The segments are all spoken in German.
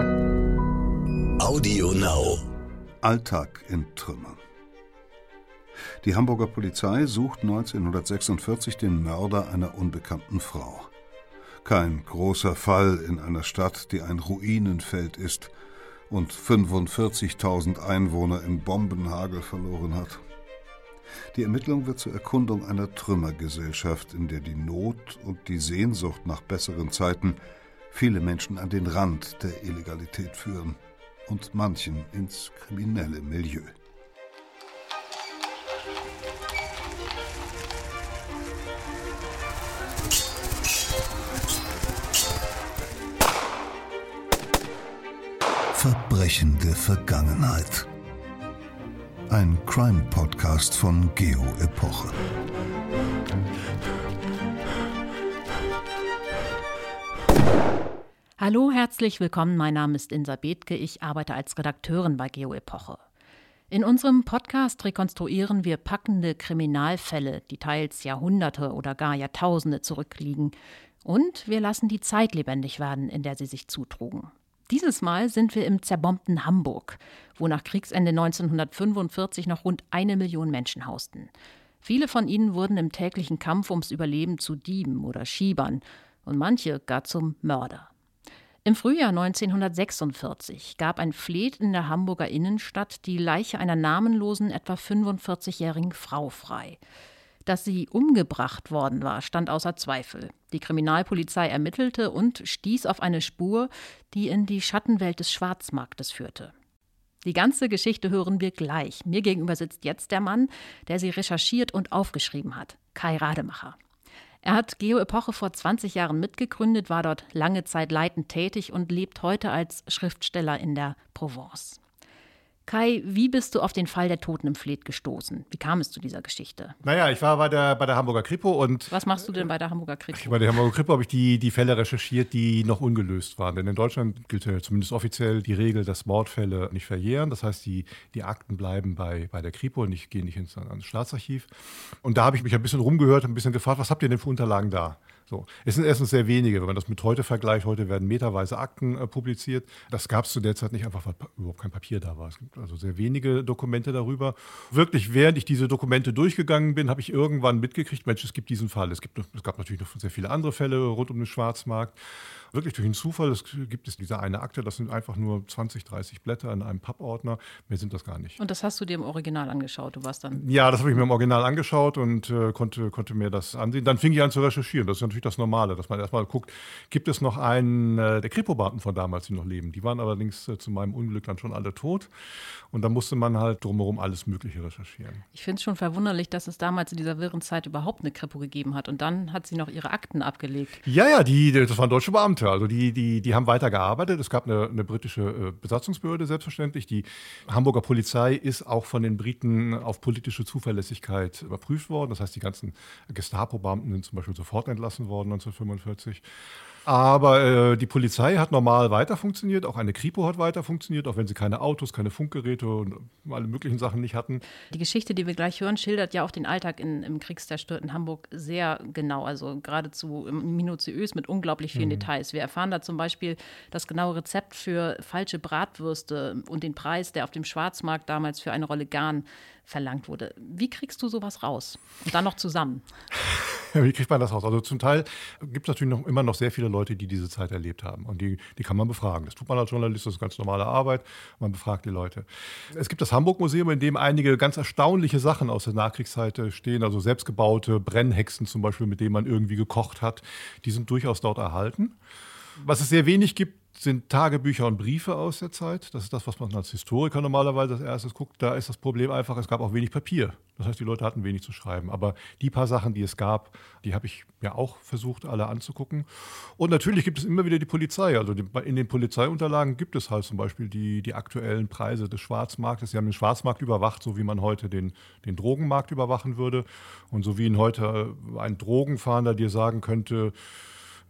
Audio Now. Alltag in Trümmern. Die Hamburger Polizei sucht 1946 den Mörder einer unbekannten Frau. Kein großer Fall in einer Stadt, die ein Ruinenfeld ist und 45.000 Einwohner im Bombenhagel verloren hat. Die Ermittlung wird zur Erkundung einer Trümmergesellschaft, in der die Not und die Sehnsucht nach besseren Zeiten viele Menschen an den Rand der Illegalität führen und manchen ins kriminelle Milieu. Verbrechende Vergangenheit. Ein Crime-Podcast von Geo Epoche. Hallo, herzlich willkommen. Mein Name ist Insa Bethke. Ich arbeite als Redakteurin bei Geo Epoche. In unserem Podcast rekonstruieren wir packende Kriminalfälle, die teils Jahrhunderte oder gar Jahrtausende zurückliegen. Und wir lassen die Zeit lebendig werden, in der sie sich zutrugen. Dieses Mal sind wir im zerbombten Hamburg, wo nach Kriegsende 1945 noch rund eine Million Menschen hausten. Viele von ihnen wurden im täglichen Kampf ums Überleben zu Dieben oder Schiebern und manche gar zum Mörder. Im Frühjahr 1946 gab ein Fleet in der Hamburger Innenstadt die Leiche einer namenlosen, etwa 45-jährigen Frau frei. Dass sie umgebracht worden war, stand außer Zweifel. Die Kriminalpolizei ermittelte und stieß auf eine Spur, die in die Schattenwelt des Schwarzmarktes führte. Die ganze Geschichte hören wir gleich. Mir gegenüber sitzt jetzt der Mann, der sie recherchiert und aufgeschrieben hat, Kai Rademacher. Er hat Geo Epoche vor 20 Jahren mitgegründet, war dort lange Zeit leitend tätig und lebt heute als Schriftsteller in der Provence. Kai, wie bist du auf den Fall der Toten im Fleet gestoßen? Wie kam es zu dieser Geschichte? Naja, ich war bei der, bei der Hamburger Kripo und. Was machst du denn bei der Hamburger Kripo? Bei der Hamburger Kripo habe ich die, die Fälle recherchiert, die noch ungelöst waren. Denn in Deutschland gilt ja zumindest offiziell die Regel, dass Mordfälle nicht verjähren. Das heißt, die, die Akten bleiben bei, bei der Kripo und ich gehe nicht ins, ans Staatsarchiv. Und da habe ich mich ein bisschen rumgehört, ein bisschen gefragt, was habt ihr denn für Unterlagen da? So. Es sind erstens sehr wenige, wenn man das mit heute vergleicht. Heute werden meterweise Akten äh, publiziert. Das gab es zu der Zeit nicht einfach, weil überhaupt kein Papier da war. Es gibt also sehr wenige Dokumente darüber. Wirklich, während ich diese Dokumente durchgegangen bin, habe ich irgendwann mitgekriegt, Mensch, es gibt diesen Fall. Es, gibt, es gab natürlich noch sehr viele andere Fälle rund um den Schwarzmarkt wirklich durch einen Zufall, es gibt es diese eine Akte, das sind einfach nur 20, 30 Blätter in einem Pappordner. Mehr sind das gar nicht. Und das hast du dir im Original angeschaut? Du warst dann. Ja, das habe ich mir im Original angeschaut und äh, konnte, konnte mir das ansehen. Dann fing ich an zu recherchieren. Das ist natürlich das Normale, dass man erstmal guckt, gibt es noch einen äh, der Kripo-Beamten von damals, die noch leben. Die waren allerdings äh, zu meinem Unglück dann schon alle tot. Und da musste man halt drumherum alles Mögliche recherchieren. Ich finde es schon verwunderlich, dass es damals in dieser wirren Zeit überhaupt eine Kripo gegeben hat. Und dann hat sie noch ihre Akten abgelegt. Ja, ja, die, das waren deutsche Beamte. Also die, die, die haben weitergearbeitet. Es gab eine, eine britische äh, Besatzungsbehörde, selbstverständlich. Die Hamburger Polizei ist auch von den Briten auf politische Zuverlässigkeit überprüft worden. Das heißt, die ganzen Gestapo-Beamten sind zum Beispiel sofort entlassen worden 1945. Aber äh, die Polizei hat normal weiter funktioniert, auch eine Kripo hat weiter funktioniert, auch wenn sie keine Autos, keine Funkgeräte und alle möglichen Sachen nicht hatten. Die Geschichte, die wir gleich hören, schildert ja auch den Alltag in, im kriegszerstörten Hamburg sehr genau, also geradezu minutiös mit unglaublich vielen mhm. Details. Wir erfahren da zum Beispiel das genaue Rezept für falsche Bratwürste und den Preis, der auf dem Schwarzmarkt damals für eine Rolle Garn verlangt wurde. Wie kriegst du sowas raus? Und dann noch zusammen? Wie kriegt man das raus? Also zum Teil gibt es natürlich noch, immer noch sehr viele Leute, die diese Zeit erlebt haben. Und die, die kann man befragen. Das tut man als Journalist, das ist ganz normale Arbeit. Man befragt die Leute. Es gibt das Hamburg-Museum, in dem einige ganz erstaunliche Sachen aus der Nachkriegszeit äh, stehen. Also selbstgebaute Brennhexen zum Beispiel, mit denen man irgendwie gekocht hat. Die sind durchaus dort erhalten. Was es sehr wenig gibt, sind Tagebücher und Briefe aus der Zeit. Das ist das, was man als Historiker normalerweise als erstes guckt. Da ist das Problem einfach, es gab auch wenig Papier. Das heißt, die Leute hatten wenig zu schreiben. Aber die paar Sachen, die es gab, die habe ich ja auch versucht, alle anzugucken. Und natürlich gibt es immer wieder die Polizei. Also in den Polizeiunterlagen gibt es halt zum Beispiel die, die aktuellen Preise des Schwarzmarktes. Sie haben den Schwarzmarkt überwacht, so wie man heute den, den Drogenmarkt überwachen würde. Und so wie ihn heute ein Drogenfahnder dir sagen könnte,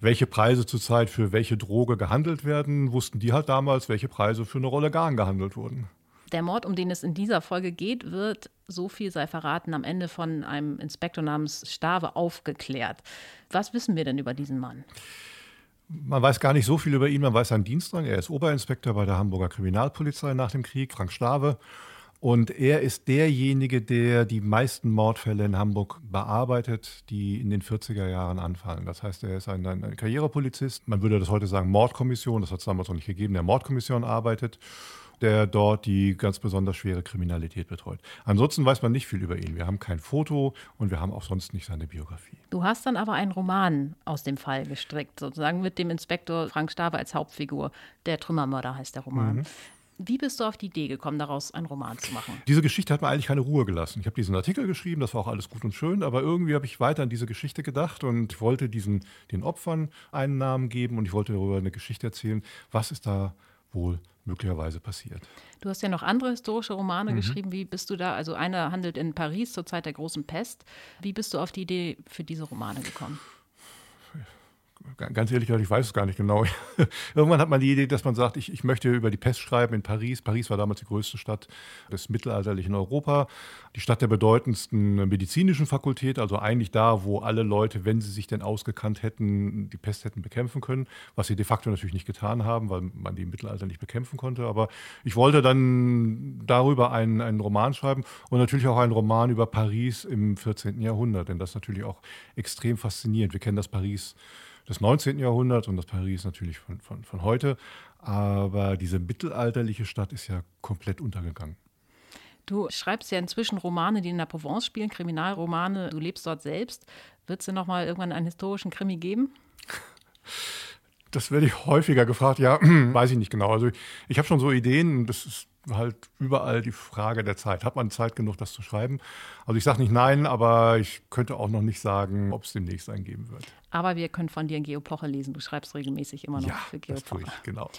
welche Preise zurzeit für welche Droge gehandelt werden, wussten die halt damals, welche Preise für eine Rolle Garn gehandelt wurden. Der Mord, um den es in dieser Folge geht, wird, so viel sei verraten, am Ende von einem Inspektor namens Stave aufgeklärt. Was wissen wir denn über diesen Mann? Man weiß gar nicht so viel über ihn, man weiß seinen Dienstrang. Er ist Oberinspektor bei der Hamburger Kriminalpolizei nach dem Krieg, Frank Stave. Und er ist derjenige, der die meisten Mordfälle in Hamburg bearbeitet, die in den 40er Jahren anfallen. Das heißt, er ist ein, ein Karrierepolizist. Man würde das heute sagen Mordkommission, das hat es damals noch nicht gegeben, der Mordkommission arbeitet der dort die ganz besonders schwere Kriminalität betreut. Ansonsten weiß man nicht viel über ihn. Wir haben kein Foto und wir haben auch sonst nicht seine Biografie. Du hast dann aber einen Roman aus dem Fall gestrickt, sozusagen mit dem Inspektor Frank Stabe als Hauptfigur. Der Trümmermörder heißt der Roman. Mhm. Wie bist du auf die Idee gekommen, daraus einen Roman zu machen? Diese Geschichte hat mir eigentlich keine Ruhe gelassen. Ich habe diesen Artikel geschrieben, das war auch alles gut und schön, aber irgendwie habe ich weiter an diese Geschichte gedacht und wollte diesen, den Opfern einen Namen geben und ich wollte darüber eine Geschichte erzählen. Was ist da wohl möglicherweise passiert? Du hast ja noch andere historische Romane mhm. geschrieben. Wie bist du da? Also einer handelt in Paris zur Zeit der großen Pest. Wie bist du auf die Idee für diese Romane gekommen? Ganz ehrlich ich weiß es gar nicht genau. Irgendwann hat man die Idee, dass man sagt, ich, ich möchte über die Pest schreiben in Paris. Paris war damals die größte Stadt des mittelalterlichen Europa, die Stadt der bedeutendsten medizinischen Fakultät, also eigentlich da, wo alle Leute, wenn sie sich denn ausgekannt hätten, die Pest hätten bekämpfen können, was sie de facto natürlich nicht getan haben, weil man die im Mittelalter nicht bekämpfen konnte. Aber ich wollte dann darüber einen, einen Roman schreiben und natürlich auch einen Roman über Paris im 14. Jahrhundert, denn das ist natürlich auch extrem faszinierend. Wir kennen das Paris des 19. Jahrhunderts und das Paris natürlich von, von, von heute. Aber diese mittelalterliche Stadt ist ja komplett untergegangen. Du schreibst ja inzwischen Romane, die in der Provence spielen, Kriminalromane. Du lebst dort selbst. Wird es dir nochmal irgendwann einen historischen Krimi geben? Das werde ich häufiger gefragt. Ja, weiß ich nicht genau. Also ich, ich habe schon so Ideen. Das ist halt überall die Frage der Zeit. Hat man Zeit genug, das zu schreiben? Also ich sage nicht nein, aber ich könnte auch noch nicht sagen, ob es demnächst einen geben wird. Aber wir können von dir in Geopoche lesen. Du schreibst regelmäßig immer noch ja, für Geopoche. Das tue ich, genau.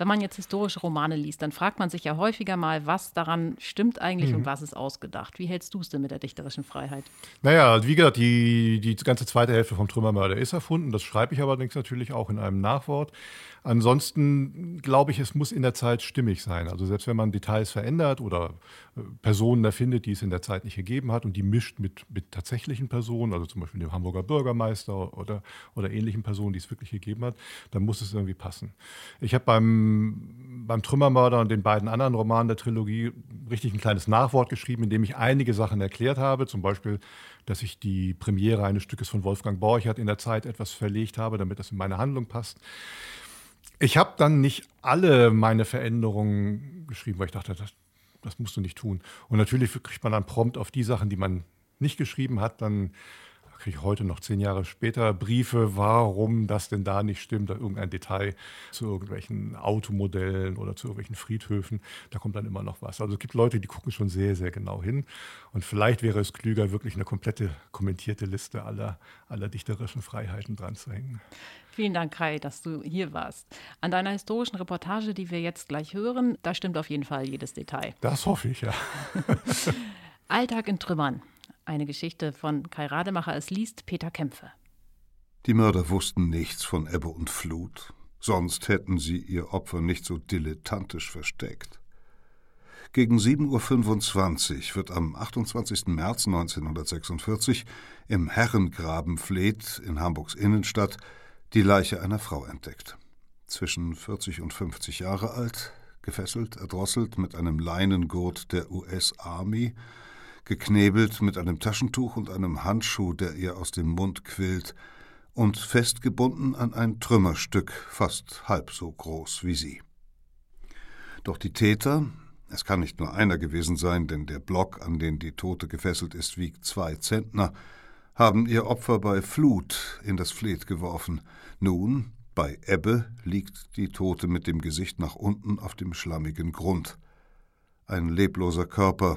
Wenn man jetzt historische Romane liest, dann fragt man sich ja häufiger mal, was daran stimmt eigentlich mhm. und was ist ausgedacht. Wie hältst du es denn mit der dichterischen Freiheit? Naja, wie gesagt, die, die ganze zweite Hälfte vom Trümmermörder ist erfunden. Das schreibe ich allerdings natürlich auch in einem Nachwort. Ansonsten glaube ich, es muss in der Zeit stimmig sein. Also selbst wenn man Details verändert oder äh, Personen erfindet, die es in der Zeit nicht gegeben hat und die mischt mit, mit tatsächlichen Personen, also zum Beispiel dem Hamburger Bürgermeister oder, oder ähnlichen Personen, die es wirklich gegeben hat, dann muss es irgendwie passen. Ich habe beim, beim Trümmermörder und den beiden anderen Romanen der Trilogie richtig ein kleines Nachwort geschrieben, in dem ich einige Sachen erklärt habe, zum Beispiel dass ich die Premiere eines Stückes von Wolfgang Borchert in der Zeit etwas verlegt habe, damit das in meine Handlung passt. Ich habe dann nicht alle meine Veränderungen geschrieben, weil ich dachte, das, das musst du nicht tun. Und natürlich kriegt man dann prompt auf die Sachen, die man nicht geschrieben hat, dann kriege ich heute noch zehn Jahre später Briefe, warum das denn da nicht stimmt, da irgendein Detail zu irgendwelchen Automodellen oder zu irgendwelchen Friedhöfen, da kommt dann immer noch was. Also es gibt Leute, die gucken schon sehr, sehr genau hin. Und vielleicht wäre es klüger, wirklich eine komplette kommentierte Liste aller, aller dichterischen Freiheiten dran zu hängen. Vielen Dank, Kai, dass du hier warst. An deiner historischen Reportage, die wir jetzt gleich hören, da stimmt auf jeden Fall jedes Detail. Das hoffe ich, ja. Alltag in Trümmern. Eine Geschichte von Kai Rademacher. Es liest Peter Kämpfe. Die Mörder wussten nichts von Ebbe und Flut. Sonst hätten sie ihr Opfer nicht so dilettantisch versteckt. Gegen 7.25 Uhr wird am 28. März 1946 im Herrengraben Fleet in Hamburgs Innenstadt die Leiche einer Frau entdeckt. Zwischen 40 und 50 Jahre alt, gefesselt, erdrosselt mit einem Leinengurt der US Army, geknebelt mit einem Taschentuch und einem Handschuh, der ihr aus dem Mund quillt, und festgebunden an ein Trümmerstück, fast halb so groß wie sie. Doch die Täter, es kann nicht nur einer gewesen sein, denn der Block, an den die Tote gefesselt ist, wiegt zwei Zentner, haben ihr Opfer bei Flut in das Fleet geworfen. Nun, bei Ebbe, liegt die Tote mit dem Gesicht nach unten auf dem schlammigen Grund. Ein lebloser Körper,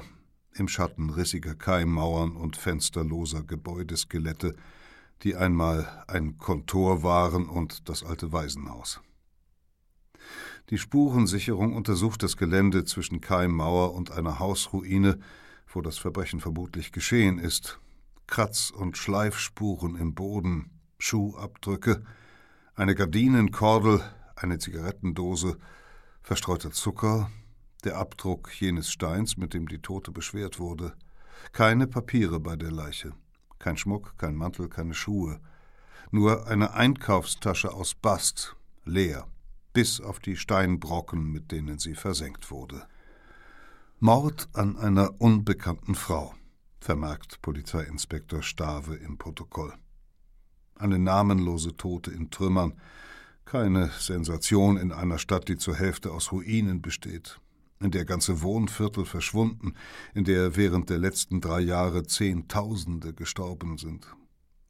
im Schatten rissiger Keimmauern und fensterloser Gebäudeskelette, die einmal ein Kontor waren und das alte Waisenhaus. Die Spurensicherung untersucht das Gelände zwischen Keimmauer und einer Hausruine, wo das Verbrechen vermutlich geschehen ist. Kratz- und Schleifspuren im Boden, Schuhabdrücke, eine Gardinenkordel, eine Zigarettendose, verstreuter Zucker, der Abdruck jenes Steins, mit dem die Tote beschwert wurde. Keine Papiere bei der Leiche. Kein Schmuck, kein Mantel, keine Schuhe. Nur eine Einkaufstasche aus Bast, leer, bis auf die Steinbrocken, mit denen sie versenkt wurde. Mord an einer unbekannten Frau, vermerkt Polizeiinspektor Stave im Protokoll. Eine namenlose Tote in Trümmern, keine Sensation in einer Stadt, die zur Hälfte aus Ruinen besteht, in der ganze Wohnviertel verschwunden, in der während der letzten drei Jahre Zehntausende gestorben sind,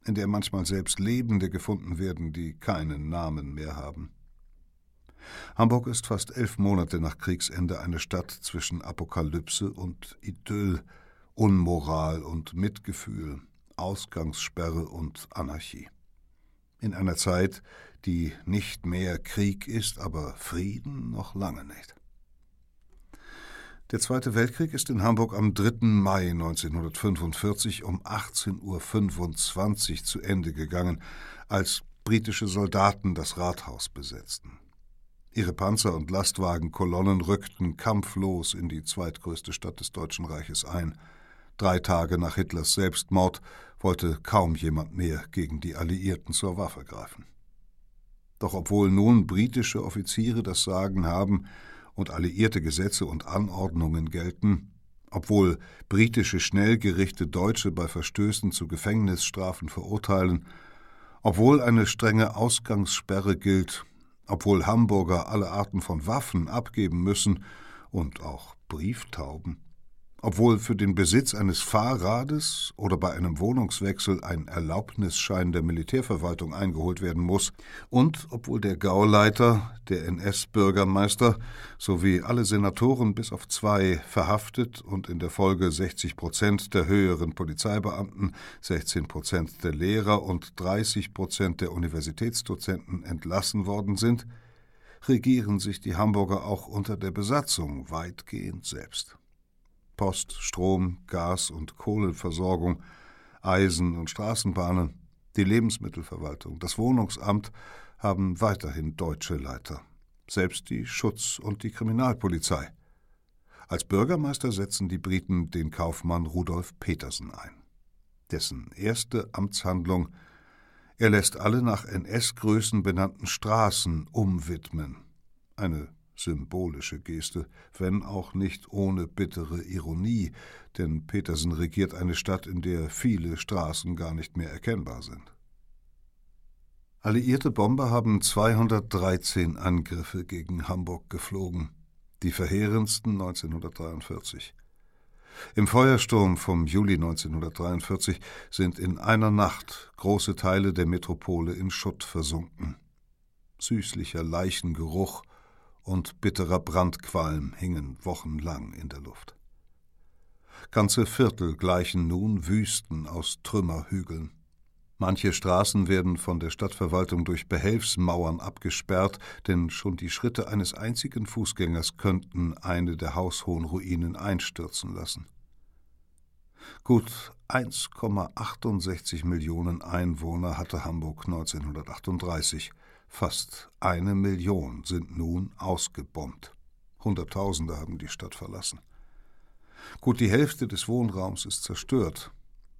in der manchmal selbst Lebende gefunden werden, die keinen Namen mehr haben. Hamburg ist fast elf Monate nach Kriegsende eine Stadt zwischen Apokalypse und Idyll, Unmoral und Mitgefühl, Ausgangssperre und Anarchie. In einer Zeit, die nicht mehr Krieg ist, aber Frieden noch lange nicht. Der Zweite Weltkrieg ist in Hamburg am 3. Mai 1945 um 18.25 Uhr zu Ende gegangen, als britische Soldaten das Rathaus besetzten. Ihre Panzer- und Lastwagenkolonnen rückten kampflos in die zweitgrößte Stadt des Deutschen Reiches ein. Drei Tage nach Hitlers Selbstmord wollte kaum jemand mehr gegen die Alliierten zur Waffe greifen. Doch obwohl nun britische Offiziere das Sagen haben, und alliierte Gesetze und Anordnungen gelten, obwohl britische Schnellgerichte Deutsche bei Verstößen zu Gefängnisstrafen verurteilen, obwohl eine strenge Ausgangssperre gilt, obwohl Hamburger alle Arten von Waffen abgeben müssen und auch Brieftauben, obwohl für den Besitz eines Fahrrades oder bei einem Wohnungswechsel ein Erlaubnisschein der Militärverwaltung eingeholt werden muss, und obwohl der Gauleiter, der NS-Bürgermeister sowie alle Senatoren bis auf zwei verhaftet und in der Folge 60 Prozent der höheren Polizeibeamten, 16 Prozent der Lehrer und 30 Prozent der Universitätsdozenten entlassen worden sind, regieren sich die Hamburger auch unter der Besatzung weitgehend selbst. Post, Strom, Gas- und Kohleversorgung, Eisen- und Straßenbahnen, die Lebensmittelverwaltung, das Wohnungsamt haben weiterhin deutsche Leiter, selbst die Schutz- und die Kriminalpolizei. Als Bürgermeister setzen die Briten den Kaufmann Rudolf Petersen ein. Dessen erste Amtshandlung er lässt alle nach NS-Größen benannten Straßen umwidmen. Eine symbolische Geste, wenn auch nicht ohne bittere Ironie, denn Petersen regiert eine Stadt, in der viele Straßen gar nicht mehr erkennbar sind. Alliierte Bomber haben 213 Angriffe gegen Hamburg geflogen, die verheerendsten 1943. Im Feuersturm vom Juli 1943 sind in einer Nacht große Teile der Metropole in Schutt versunken. Süßlicher Leichengeruch und bitterer Brandqualm hingen wochenlang in der Luft. Ganze Viertel gleichen nun Wüsten aus Trümmerhügeln. Manche Straßen werden von der Stadtverwaltung durch Behelfsmauern abgesperrt, denn schon die Schritte eines einzigen Fußgängers könnten eine der haushohen Ruinen einstürzen lassen. Gut 1,68 Millionen Einwohner hatte Hamburg 1938. Fast eine Million sind nun ausgebombt. Hunderttausende haben die Stadt verlassen. Gut die Hälfte des Wohnraums ist zerstört.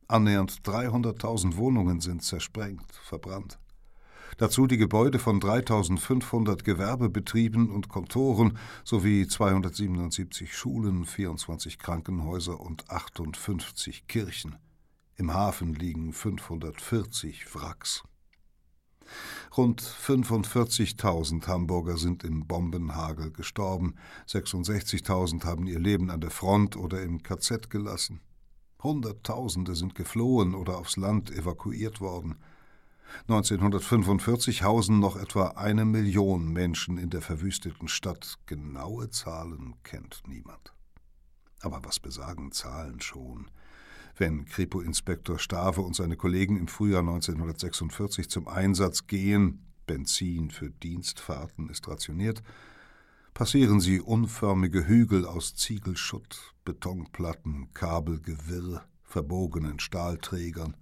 Annähernd 300.000 Wohnungen sind zersprengt, verbrannt. Dazu die Gebäude von 3500 Gewerbebetrieben und Kontoren sowie 277 Schulen, 24 Krankenhäuser und 58 Kirchen. Im Hafen liegen 540 Wracks. Rund 45.000 Hamburger sind im Bombenhagel gestorben, 66.000 haben ihr Leben an der Front oder im KZ gelassen. Hunderttausende sind geflohen oder aufs Land evakuiert worden. 1945 hausen noch etwa eine Million Menschen in der verwüsteten Stadt. Genaue Zahlen kennt niemand. Aber was besagen Zahlen schon? Wenn Kripo-Inspektor Stave und seine Kollegen im Frühjahr 1946 zum Einsatz gehen, Benzin für Dienstfahrten ist rationiert, passieren sie unförmige Hügel aus Ziegelschutt, Betonplatten, Kabelgewirr, verbogenen Stahlträgern,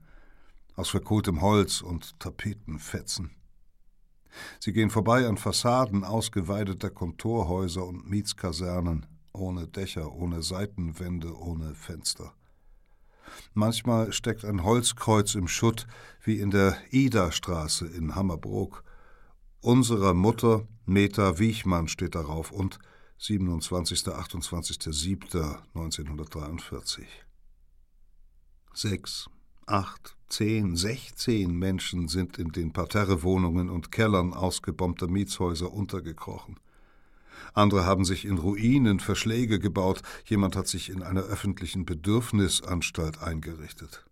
aus verkohltem Holz und Tapetenfetzen. Sie gehen vorbei an Fassaden ausgeweideter Kontorhäuser und Mietskasernen, ohne Dächer, ohne Seitenwände, ohne Fenster. Manchmal steckt ein Holzkreuz im Schutt, wie in der Ida-Straße in Hammerbrook. Unserer Mutter Meta Wiechmann steht darauf und 27. 28.07.1943. Sechs, acht, zehn, sechzehn Menschen sind in den Parterrewohnungen und Kellern ausgebombter Mietshäuser untergekrochen. Andere haben sich in Ruinen Verschläge gebaut, jemand hat sich in einer öffentlichen Bedürfnisanstalt eingerichtet.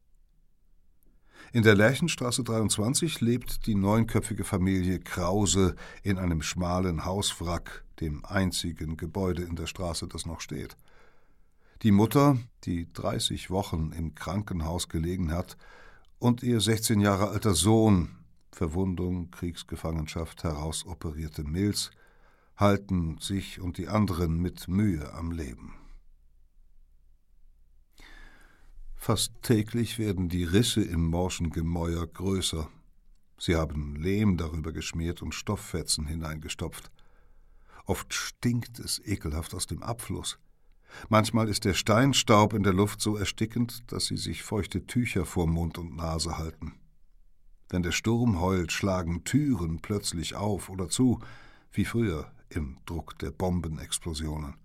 In der Lerchenstraße 23 lebt die neunköpfige Familie Krause in einem schmalen Hauswrack, dem einzigen Gebäude in der Straße, das noch steht. Die Mutter, die 30 Wochen im Krankenhaus gelegen hat, und ihr 16 Jahre alter Sohn, Verwundung, Kriegsgefangenschaft, herausoperierte Milz, halten sich und die anderen mit Mühe am Leben. Fast täglich werden die Risse im morschen Gemäuer größer. Sie haben Lehm darüber geschmiert und Stofffetzen hineingestopft. Oft stinkt es ekelhaft aus dem Abfluss. Manchmal ist der Steinstaub in der Luft so erstickend, dass sie sich feuchte Tücher vor Mund und Nase halten. Wenn der Sturm heult, schlagen Türen plötzlich auf oder zu, wie früher im Druck der Bombenexplosionen.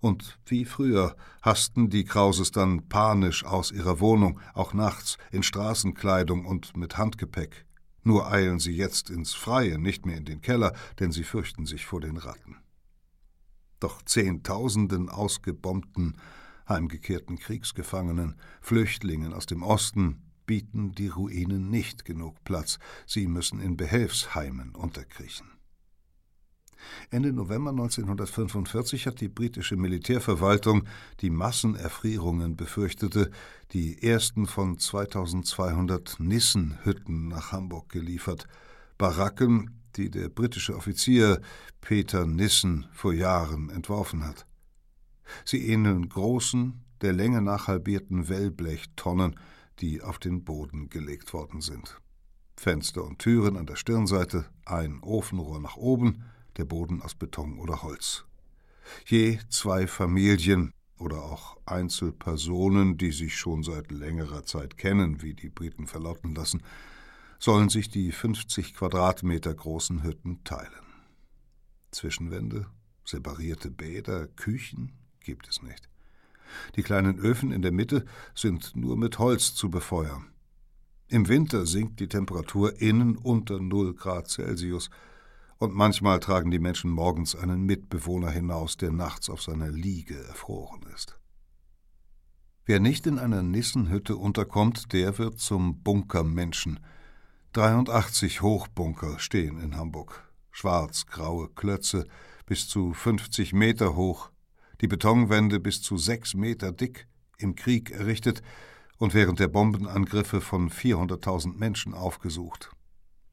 Und wie früher hasten die Krauses dann panisch aus ihrer Wohnung, auch nachts, in Straßenkleidung und mit Handgepäck. Nur eilen sie jetzt ins Freie, nicht mehr in den Keller, denn sie fürchten sich vor den Ratten. Doch Zehntausenden ausgebombten, heimgekehrten Kriegsgefangenen, Flüchtlingen aus dem Osten bieten die Ruinen nicht genug Platz, sie müssen in Behelfsheimen unterkriechen. Ende November 1945 hat die britische Militärverwaltung, die Massenerfrierungen befürchtete, die ersten von 2200 Nissenhütten nach Hamburg geliefert, Baracken, die der britische Offizier Peter Nissen vor Jahren entworfen hat. Sie ähneln großen, der Länge nach halbierten Wellblechtonnen, die auf den Boden gelegt worden sind. Fenster und Türen an der Stirnseite, ein Ofenrohr nach oben, der Boden aus Beton oder Holz. Je zwei Familien oder auch Einzelpersonen, die sich schon seit längerer Zeit kennen, wie die Briten verlauten lassen, sollen sich die 50 Quadratmeter großen Hütten teilen. Zwischenwände, separierte Bäder, Küchen gibt es nicht. Die kleinen Öfen in der Mitte sind nur mit Holz zu befeuern. Im Winter sinkt die Temperatur innen unter 0 Grad Celsius und manchmal tragen die Menschen morgens einen Mitbewohner hinaus, der nachts auf seiner Liege erfroren ist. Wer nicht in einer Nissenhütte unterkommt, der wird zum Bunkermenschen. 83 Hochbunker stehen in Hamburg. Schwarz-graue Klötze, bis zu 50 Meter hoch, die Betonwände bis zu sechs Meter dick, im Krieg errichtet und während der Bombenangriffe von 400.000 Menschen aufgesucht.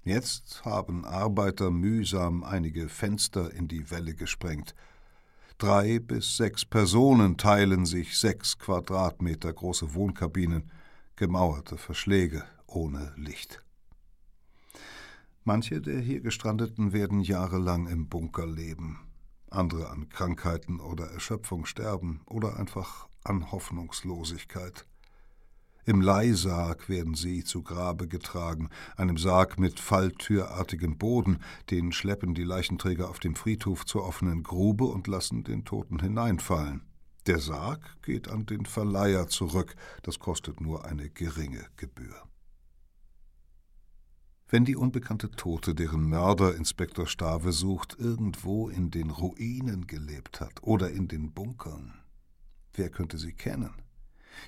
Jetzt haben Arbeiter mühsam einige Fenster in die Welle gesprengt. Drei bis sechs Personen teilen sich sechs Quadratmeter große Wohnkabinen, gemauerte Verschläge ohne Licht. Manche der hier Gestrandeten werden jahrelang im Bunker leben, andere an Krankheiten oder Erschöpfung sterben oder einfach an Hoffnungslosigkeit. Im Leihsarg werden sie zu Grabe getragen, einem Sarg mit falltürartigem Boden, den schleppen die Leichenträger auf dem Friedhof zur offenen Grube und lassen den Toten hineinfallen. Der Sarg geht an den Verleiher zurück, das kostet nur eine geringe Gebühr. Wenn die unbekannte Tote, deren Mörder Inspektor Stave sucht, irgendwo in den Ruinen gelebt hat oder in den Bunkern, wer könnte sie kennen?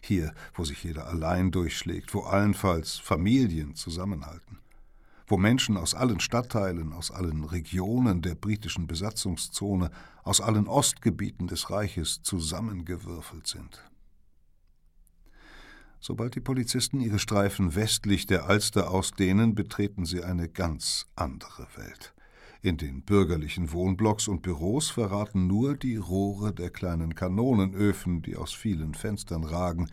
Hier, wo sich jeder allein durchschlägt, wo allenfalls Familien zusammenhalten, wo Menschen aus allen Stadtteilen, aus allen Regionen der britischen Besatzungszone, aus allen Ostgebieten des Reiches zusammengewürfelt sind. Sobald die Polizisten ihre Streifen westlich der Alster ausdehnen, betreten sie eine ganz andere Welt. In den bürgerlichen Wohnblocks und Büros verraten nur die Rohre der kleinen Kanonenöfen, die aus vielen Fenstern ragen,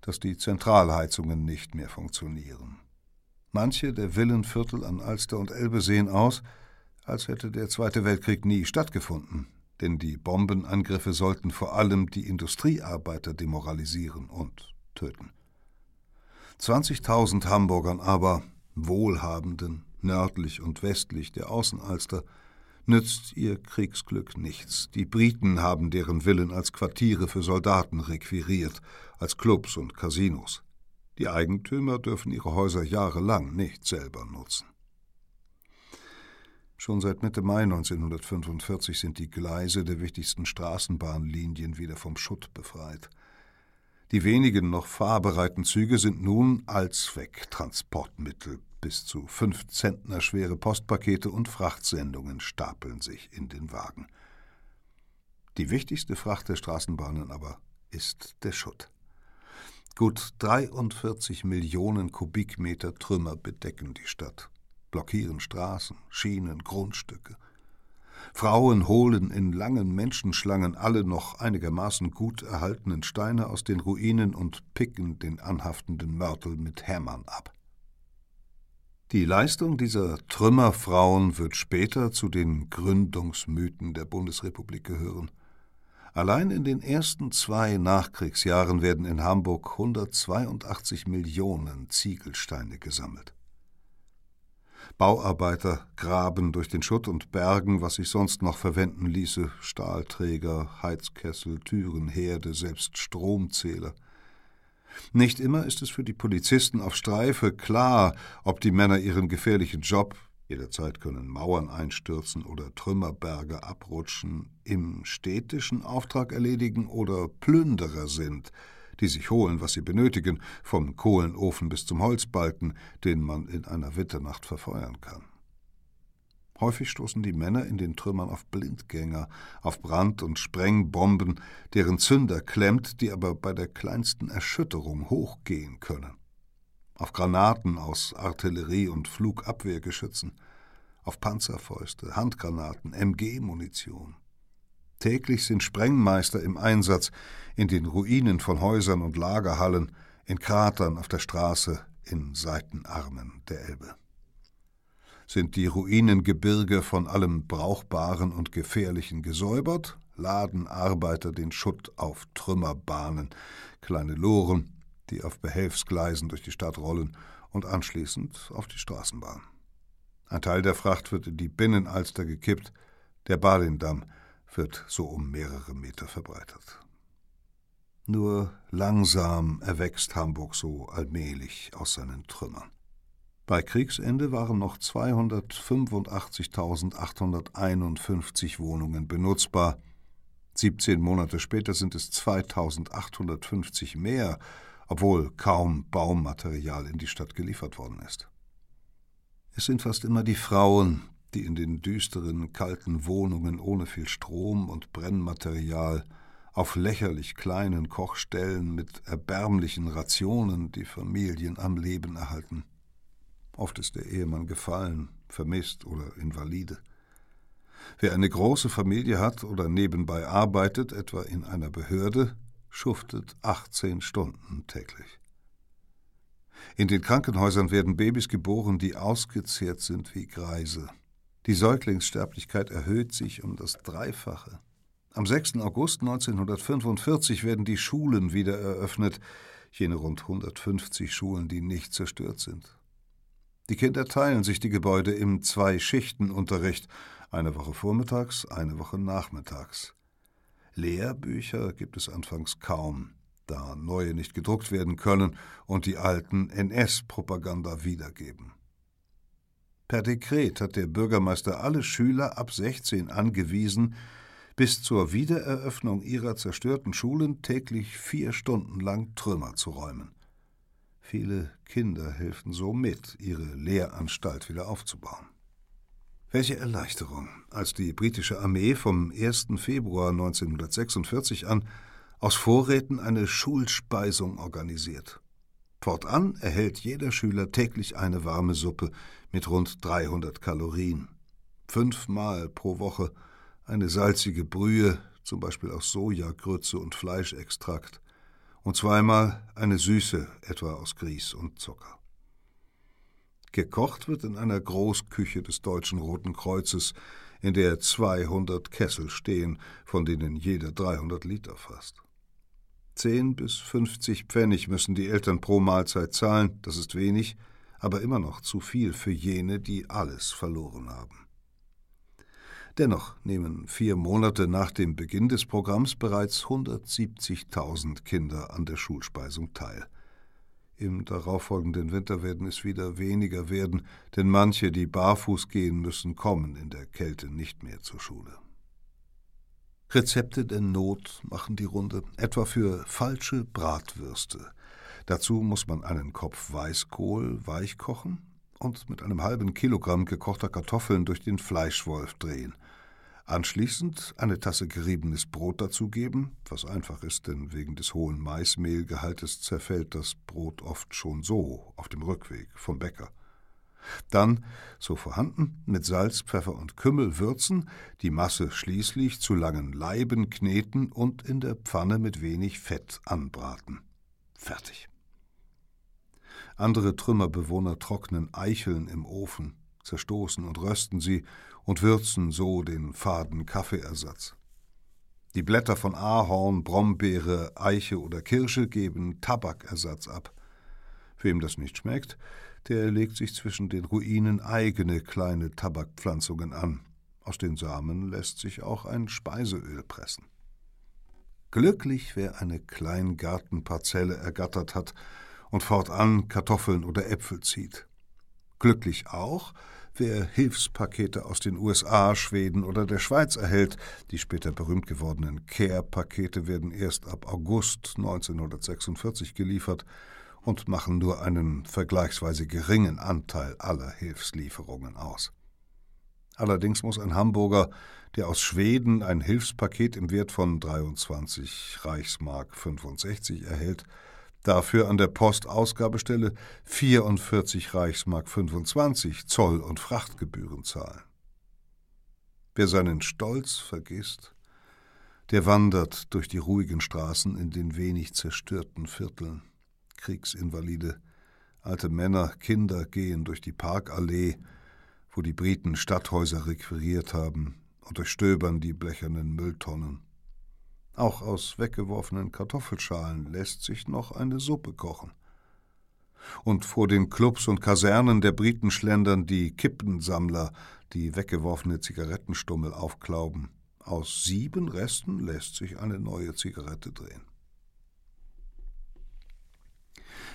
dass die Zentralheizungen nicht mehr funktionieren. Manche der Villenviertel an Alster und Elbe sehen aus, als hätte der Zweite Weltkrieg nie stattgefunden, denn die Bombenangriffe sollten vor allem die Industriearbeiter demoralisieren und töten. 20.000 Hamburgern aber, Wohlhabenden, nördlich und westlich der Außenalster, nützt ihr Kriegsglück nichts. Die Briten haben deren Villen als Quartiere für Soldaten requiriert, als Clubs und Casinos. Die Eigentümer dürfen ihre Häuser jahrelang nicht selber nutzen. Schon seit Mitte Mai 1945 sind die Gleise der wichtigsten Straßenbahnlinien wieder vom Schutt befreit. Die wenigen noch fahrbereiten Züge sind nun Allzwecktransportmittel. Bis zu fünf Zentner schwere Postpakete und Frachtsendungen stapeln sich in den Wagen. Die wichtigste Fracht der Straßenbahnen aber ist der Schutt. Gut 43 Millionen Kubikmeter Trümmer bedecken die Stadt, blockieren Straßen, Schienen, Grundstücke. Frauen holen in langen Menschenschlangen alle noch einigermaßen gut erhaltenen Steine aus den Ruinen und picken den anhaftenden Mörtel mit Hämmern ab. Die Leistung dieser Trümmerfrauen wird später zu den Gründungsmythen der Bundesrepublik gehören. Allein in den ersten zwei Nachkriegsjahren werden in Hamburg 182 Millionen Ziegelsteine gesammelt. Bauarbeiter graben durch den Schutt und bergen, was sich sonst noch verwenden ließe: Stahlträger, Heizkessel, Türen, Herde, selbst Stromzähler. Nicht immer ist es für die Polizisten auf Streife klar, ob die Männer ihren gefährlichen Job jederzeit können Mauern einstürzen oder Trümmerberge abrutschen, im städtischen Auftrag erledigen oder Plünderer sind, die sich holen, was sie benötigen, vom Kohlenofen bis zum Holzbalken, den man in einer Winternacht verfeuern kann. Häufig stoßen die Männer in den Trümmern auf Blindgänger, auf Brand- und Sprengbomben, deren Zünder klemmt, die aber bei der kleinsten Erschütterung hochgehen können. Auf Granaten aus Artillerie- und Flugabwehrgeschützen, auf Panzerfäuste, Handgranaten, MG-Munition. Täglich sind Sprengmeister im Einsatz in den Ruinen von Häusern und Lagerhallen, in Kratern auf der Straße, in Seitenarmen der Elbe sind die Ruinengebirge von allem Brauchbaren und Gefährlichen gesäubert, laden Arbeiter den Schutt auf Trümmerbahnen, kleine Loren, die auf Behelfsgleisen durch die Stadt rollen und anschließend auf die Straßenbahn. Ein Teil der Fracht wird in die Binnenalster gekippt, der Balindamm wird so um mehrere Meter verbreitert. Nur langsam erwächst Hamburg so allmählich aus seinen Trümmern. Bei Kriegsende waren noch 285.851 Wohnungen benutzbar. 17 Monate später sind es 2.850 mehr, obwohl kaum Baumaterial in die Stadt geliefert worden ist. Es sind fast immer die Frauen, die in den düsteren, kalten Wohnungen ohne viel Strom und Brennmaterial auf lächerlich kleinen Kochstellen mit erbärmlichen Rationen die Familien am Leben erhalten. Oft ist der Ehemann gefallen, vermisst oder invalide. Wer eine große Familie hat oder nebenbei arbeitet, etwa in einer Behörde, schuftet 18 Stunden täglich. In den Krankenhäusern werden Babys geboren, die ausgezehrt sind wie Greise. Die Säuglingssterblichkeit erhöht sich um das Dreifache. Am 6. August 1945 werden die Schulen wieder eröffnet, jene rund 150 Schulen, die nicht zerstört sind. Die Kinder teilen sich die Gebäude im Zwei-Schichten-Unterricht, eine Woche vormittags, eine Woche nachmittags. Lehrbücher gibt es anfangs kaum, da neue nicht gedruckt werden können und die alten NS-Propaganda wiedergeben. Per Dekret hat der Bürgermeister alle Schüler ab 16 angewiesen, bis zur Wiedereröffnung ihrer zerstörten Schulen täglich vier Stunden lang Trümmer zu räumen. Viele Kinder helfen so mit, ihre Lehranstalt wieder aufzubauen. Welche Erleichterung, als die britische Armee vom 1. Februar 1946 an aus Vorräten eine Schulspeisung organisiert. Fortan erhält jeder Schüler täglich eine warme Suppe mit rund 300 Kalorien. Fünfmal pro Woche eine salzige Brühe, zum Beispiel aus Sojagrütze und Fleischextrakt, und zweimal eine Süße, etwa aus Grieß und Zucker. Gekocht wird in einer Großküche des Deutschen Roten Kreuzes, in der 200 Kessel stehen, von denen jeder 300 Liter fasst. Zehn bis fünfzig Pfennig müssen die Eltern pro Mahlzeit zahlen, das ist wenig, aber immer noch zu viel für jene, die alles verloren haben. Dennoch nehmen vier Monate nach dem Beginn des Programms bereits 170.000 Kinder an der Schulspeisung teil. Im darauffolgenden Winter werden es wieder weniger werden, denn manche, die barfuß gehen müssen, kommen in der Kälte nicht mehr zur Schule. Rezepte der Not machen die Runde, etwa für falsche Bratwürste. Dazu muss man einen Kopf Weißkohl weich kochen und mit einem halben Kilogramm gekochter Kartoffeln durch den Fleischwolf drehen. Anschließend eine Tasse geriebenes Brot dazugeben, was einfach ist, denn wegen des hohen Maismehlgehaltes zerfällt das Brot oft schon so auf dem Rückweg vom Bäcker. Dann, so vorhanden, mit Salz, Pfeffer und Kümmel würzen, die Masse schließlich zu langen Leiben kneten und in der Pfanne mit wenig Fett anbraten. Fertig. Andere Trümmerbewohner trocknen Eicheln im Ofen, zerstoßen und rösten sie und würzen so den faden Kaffeeersatz. Die Blätter von Ahorn, Brombeere, Eiche oder Kirsche geben Tabakersatz ab. Wem das nicht schmeckt, der legt sich zwischen den Ruinen eigene kleine Tabakpflanzungen an. Aus den Samen lässt sich auch ein Speiseöl pressen. Glücklich, wer eine Kleingartenparzelle ergattert hat und fortan Kartoffeln oder Äpfel zieht. Glücklich auch, wer Hilfspakete aus den USA, Schweden oder der Schweiz erhält. Die später berühmt gewordenen Care-Pakete werden erst ab August 1946 geliefert und machen nur einen vergleichsweise geringen Anteil aller Hilfslieferungen aus. Allerdings muss ein Hamburger, der aus Schweden ein Hilfspaket im Wert von 23 Reichsmark 65 erhält, Dafür an der Postausgabestelle 44 Reichsmark 25 Zoll und Frachtgebühren zahlen. Wer seinen Stolz vergisst, der wandert durch die ruhigen Straßen in den wenig zerstörten Vierteln. Kriegsinvalide, alte Männer, Kinder gehen durch die Parkallee, wo die Briten Stadthäuser requiriert haben, und durchstöbern die blechernen Mülltonnen. Auch aus weggeworfenen Kartoffelschalen lässt sich noch eine Suppe kochen. Und vor den Clubs und Kasernen der Briten schlendern die Kippensammler, die weggeworfene Zigarettenstummel aufklauben. Aus sieben Resten lässt sich eine neue Zigarette drehen.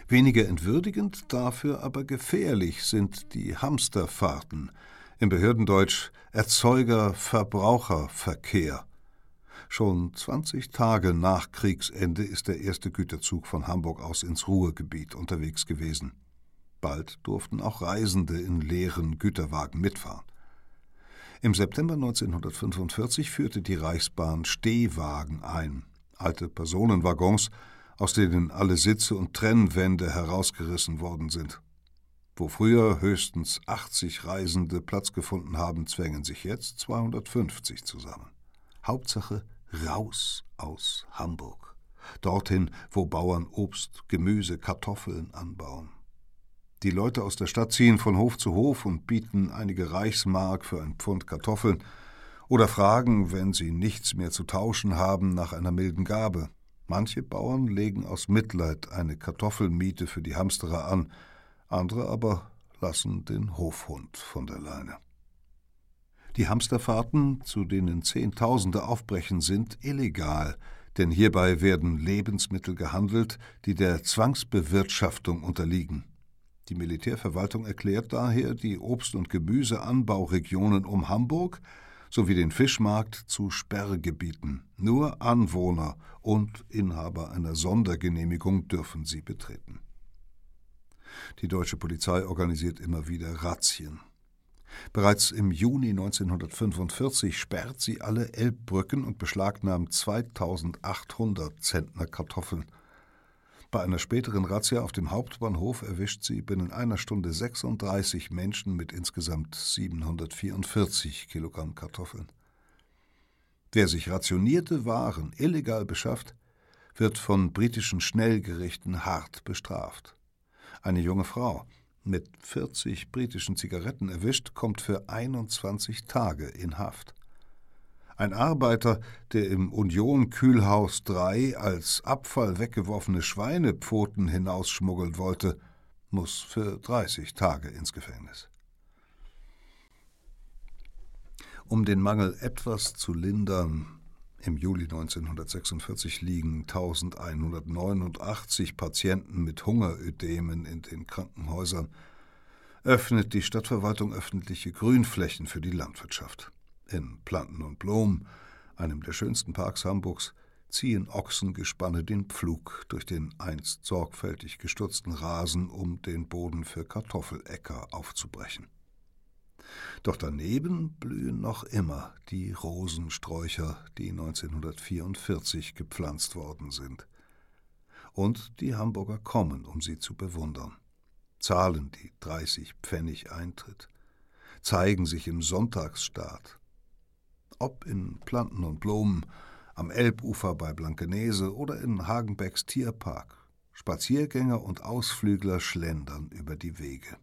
Weniger entwürdigend, dafür aber gefährlich sind die Hamsterfahrten, im Behördendeutsch Erzeuger-Verbraucherverkehr Schon 20 Tage nach Kriegsende ist der erste Güterzug von Hamburg aus ins Ruhrgebiet unterwegs gewesen. Bald durften auch Reisende in leeren Güterwagen mitfahren. Im September 1945 führte die Reichsbahn Stehwagen ein, alte Personenwaggons, aus denen alle Sitze und Trennwände herausgerissen worden sind. Wo früher höchstens 80 Reisende Platz gefunden haben, zwängen sich jetzt 250 zusammen. Hauptsache raus aus Hamburg, dorthin, wo Bauern Obst, Gemüse, Kartoffeln anbauen. Die Leute aus der Stadt ziehen von Hof zu Hof und bieten einige Reichsmark für ein Pfund Kartoffeln oder fragen, wenn sie nichts mehr zu tauschen haben, nach einer milden Gabe. Manche Bauern legen aus Mitleid eine Kartoffelmiete für die Hamsterer an, andere aber lassen den Hofhund von der Leine. Die Hamsterfahrten, zu denen Zehntausende aufbrechen, sind illegal, denn hierbei werden Lebensmittel gehandelt, die der Zwangsbewirtschaftung unterliegen. Die Militärverwaltung erklärt daher die Obst- und Gemüseanbauregionen um Hamburg sowie den Fischmarkt zu Sperrgebieten. Nur Anwohner und Inhaber einer Sondergenehmigung dürfen sie betreten. Die deutsche Polizei organisiert immer wieder Razzien. Bereits im Juni 1945 sperrt sie alle Elbbrücken und beschlagnahmt 2800 Zentner Kartoffeln. Bei einer späteren Razzia auf dem Hauptbahnhof erwischt sie binnen einer Stunde 36 Menschen mit insgesamt 744 Kilogramm Kartoffeln. Wer sich rationierte Waren illegal beschafft, wird von britischen Schnellgerichten hart bestraft. Eine junge Frau, mit 40 britischen Zigaretten erwischt, kommt für 21 Tage in Haft. Ein Arbeiter, der im Union Kühlhaus 3 als Abfall weggeworfene Schweinepfoten hinausschmuggeln wollte, muss für 30 Tage ins Gefängnis. Um den Mangel etwas zu lindern, im Juli 1946 liegen 1189 Patienten mit Hungerödemen in den Krankenhäusern, öffnet die Stadtverwaltung öffentliche Grünflächen für die Landwirtschaft. In Planten und Blumen, einem der schönsten Parks Hamburgs, ziehen Ochsengespanne den Pflug durch den einst sorgfältig gestutzten Rasen, um den Boden für Kartoffeläcker aufzubrechen. Doch daneben blühen noch immer die Rosensträucher, die 1944 gepflanzt worden sind. Und die Hamburger kommen, um sie zu bewundern, zahlen die 30 Pfennig Eintritt, zeigen sich im Sonntagsstaat, ob in Planten und Blumen, am Elbufer bei Blankenese oder in Hagenbecks Tierpark. Spaziergänger und Ausflügler schlendern über die Wege.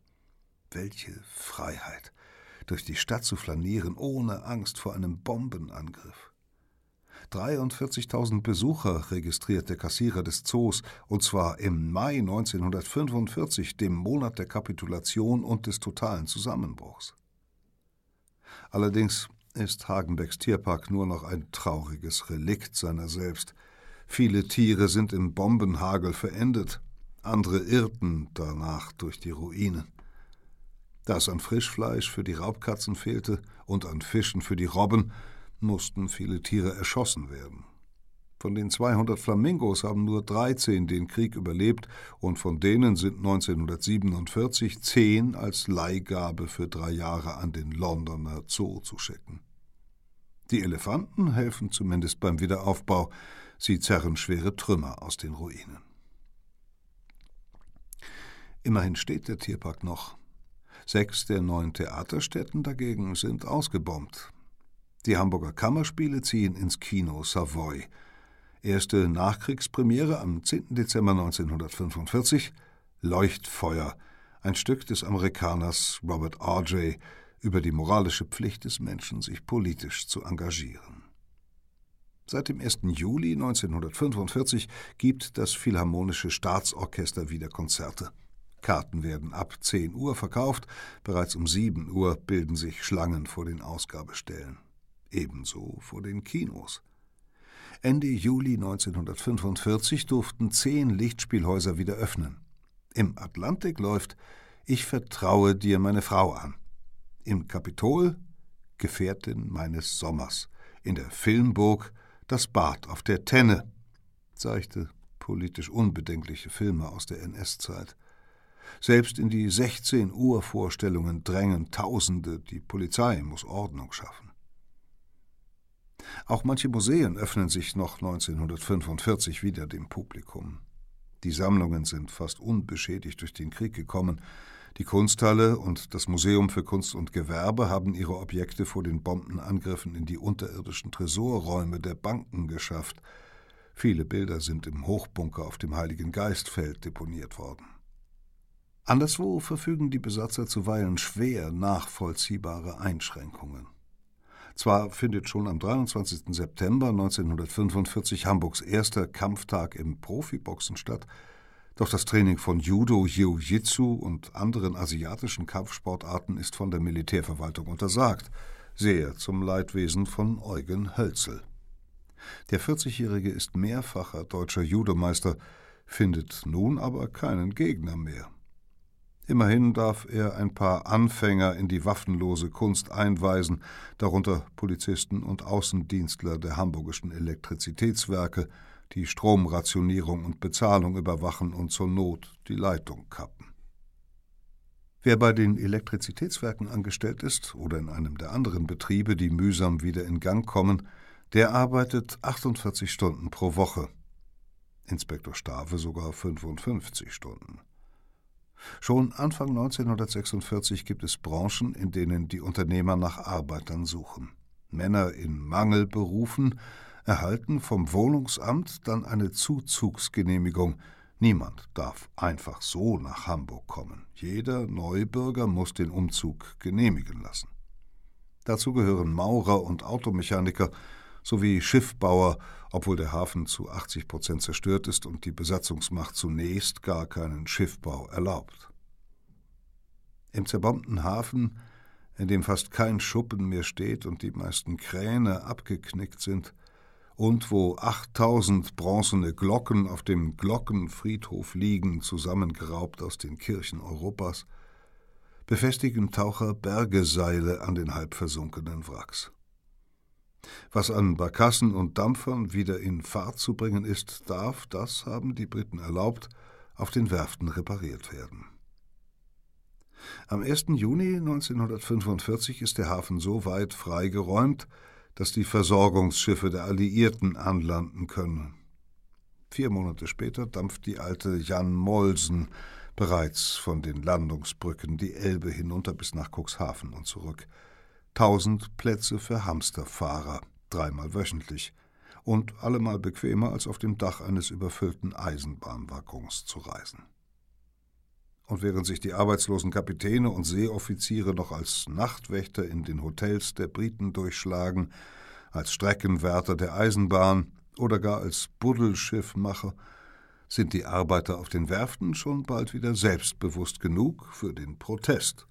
Welche Freiheit, durch die Stadt zu flanieren, ohne Angst vor einem Bombenangriff. 43.000 Besucher registriert der Kassierer des Zoos, und zwar im Mai 1945, dem Monat der Kapitulation und des totalen Zusammenbruchs. Allerdings ist Hagenbecks Tierpark nur noch ein trauriges Relikt seiner selbst. Viele Tiere sind im Bombenhagel verendet, andere irrten danach durch die Ruinen. Da es an Frischfleisch für die Raubkatzen fehlte und an Fischen für die Robben, mussten viele Tiere erschossen werden. Von den 200 Flamingos haben nur 13 den Krieg überlebt und von denen sind 1947 zehn als Leihgabe für drei Jahre an den Londoner Zoo zu schicken. Die Elefanten helfen zumindest beim Wiederaufbau, sie zerren schwere Trümmer aus den Ruinen. Immerhin steht der Tierpark noch. Sechs der neun Theaterstätten dagegen sind ausgebombt. Die Hamburger Kammerspiele ziehen ins Kino Savoy. Erste Nachkriegspremiere am 10. Dezember 1945 Leuchtfeuer, ein Stück des Amerikaners Robert R.J., über die moralische Pflicht des Menschen, sich politisch zu engagieren. Seit dem 1. Juli 1945 gibt das Philharmonische Staatsorchester wieder Konzerte. Karten werden ab 10 Uhr verkauft, bereits um 7 Uhr bilden sich Schlangen vor den Ausgabestellen. Ebenso vor den Kinos. Ende Juli 1945 durften zehn Lichtspielhäuser wieder öffnen. Im Atlantik läuft Ich vertraue dir meine Frau an. Im Kapitol Gefährtin meines Sommers. In der Filmburg Das Bad auf der Tenne zeigte politisch unbedenkliche Filme aus der NS-Zeit. Selbst in die 16 Uhr Vorstellungen drängen Tausende, die Polizei muss Ordnung schaffen. Auch manche Museen öffnen sich noch 1945 wieder dem Publikum. Die Sammlungen sind fast unbeschädigt durch den Krieg gekommen. Die Kunsthalle und das Museum für Kunst und Gewerbe haben ihre Objekte vor den Bombenangriffen in die unterirdischen Tresorräume der Banken geschafft. Viele Bilder sind im Hochbunker auf dem Heiligen Geistfeld deponiert worden. Anderswo verfügen die Besatzer zuweilen schwer nachvollziehbare Einschränkungen. Zwar findet schon am 23. September 1945 Hamburgs erster Kampftag im Profiboxen statt, doch das Training von Judo, Jiu-Jitsu und anderen asiatischen Kampfsportarten ist von der Militärverwaltung untersagt, sehr zum Leidwesen von Eugen Hölzel. Der 40-Jährige ist mehrfacher deutscher Judomeister, findet nun aber keinen Gegner mehr. Immerhin darf er ein paar Anfänger in die waffenlose Kunst einweisen, darunter Polizisten und Außendienstler der hamburgischen Elektrizitätswerke, die Stromrationierung und Bezahlung überwachen und zur Not die Leitung kappen. Wer bei den Elektrizitätswerken angestellt ist oder in einem der anderen Betriebe, die mühsam wieder in Gang kommen, der arbeitet 48 Stunden pro Woche. Inspektor Stave sogar 55 Stunden. Schon Anfang 1946 gibt es Branchen, in denen die Unternehmer nach Arbeitern suchen. Männer in Mangelberufen erhalten vom Wohnungsamt dann eine Zuzugsgenehmigung. Niemand darf einfach so nach Hamburg kommen. Jeder Neubürger muss den Umzug genehmigen lassen. Dazu gehören Maurer und Automechaniker sowie Schiffbauer, obwohl der Hafen zu 80 Prozent zerstört ist und die Besatzungsmacht zunächst gar keinen Schiffbau erlaubt. Im zerbombten Hafen, in dem fast kein Schuppen mehr steht und die meisten Kräne abgeknickt sind, und wo 8000 bronzene Glocken auf dem Glockenfriedhof liegen, zusammengeraubt aus den Kirchen Europas, befestigen Taucher Bergeseile an den halb versunkenen Wracks. Was an Barkassen und Dampfern wieder in Fahrt zu bringen ist, darf, das haben die Briten erlaubt, auf den Werften repariert werden. Am 1. Juni 1945 ist der Hafen so weit freigeräumt, dass die Versorgungsschiffe der Alliierten anlanden können. Vier Monate später dampft die alte Jan Molsen bereits von den Landungsbrücken die Elbe hinunter bis nach Cuxhaven und zurück – tausend Plätze für Hamsterfahrer, dreimal wöchentlich, und allemal bequemer als auf dem Dach eines überfüllten Eisenbahnwaggons zu reisen. Und während sich die arbeitslosen Kapitäne und Seeoffiziere noch als Nachtwächter in den Hotels der Briten durchschlagen, als Streckenwärter der Eisenbahn oder gar als Buddelschiffmacher, sind die Arbeiter auf den Werften schon bald wieder selbstbewusst genug für den Protest.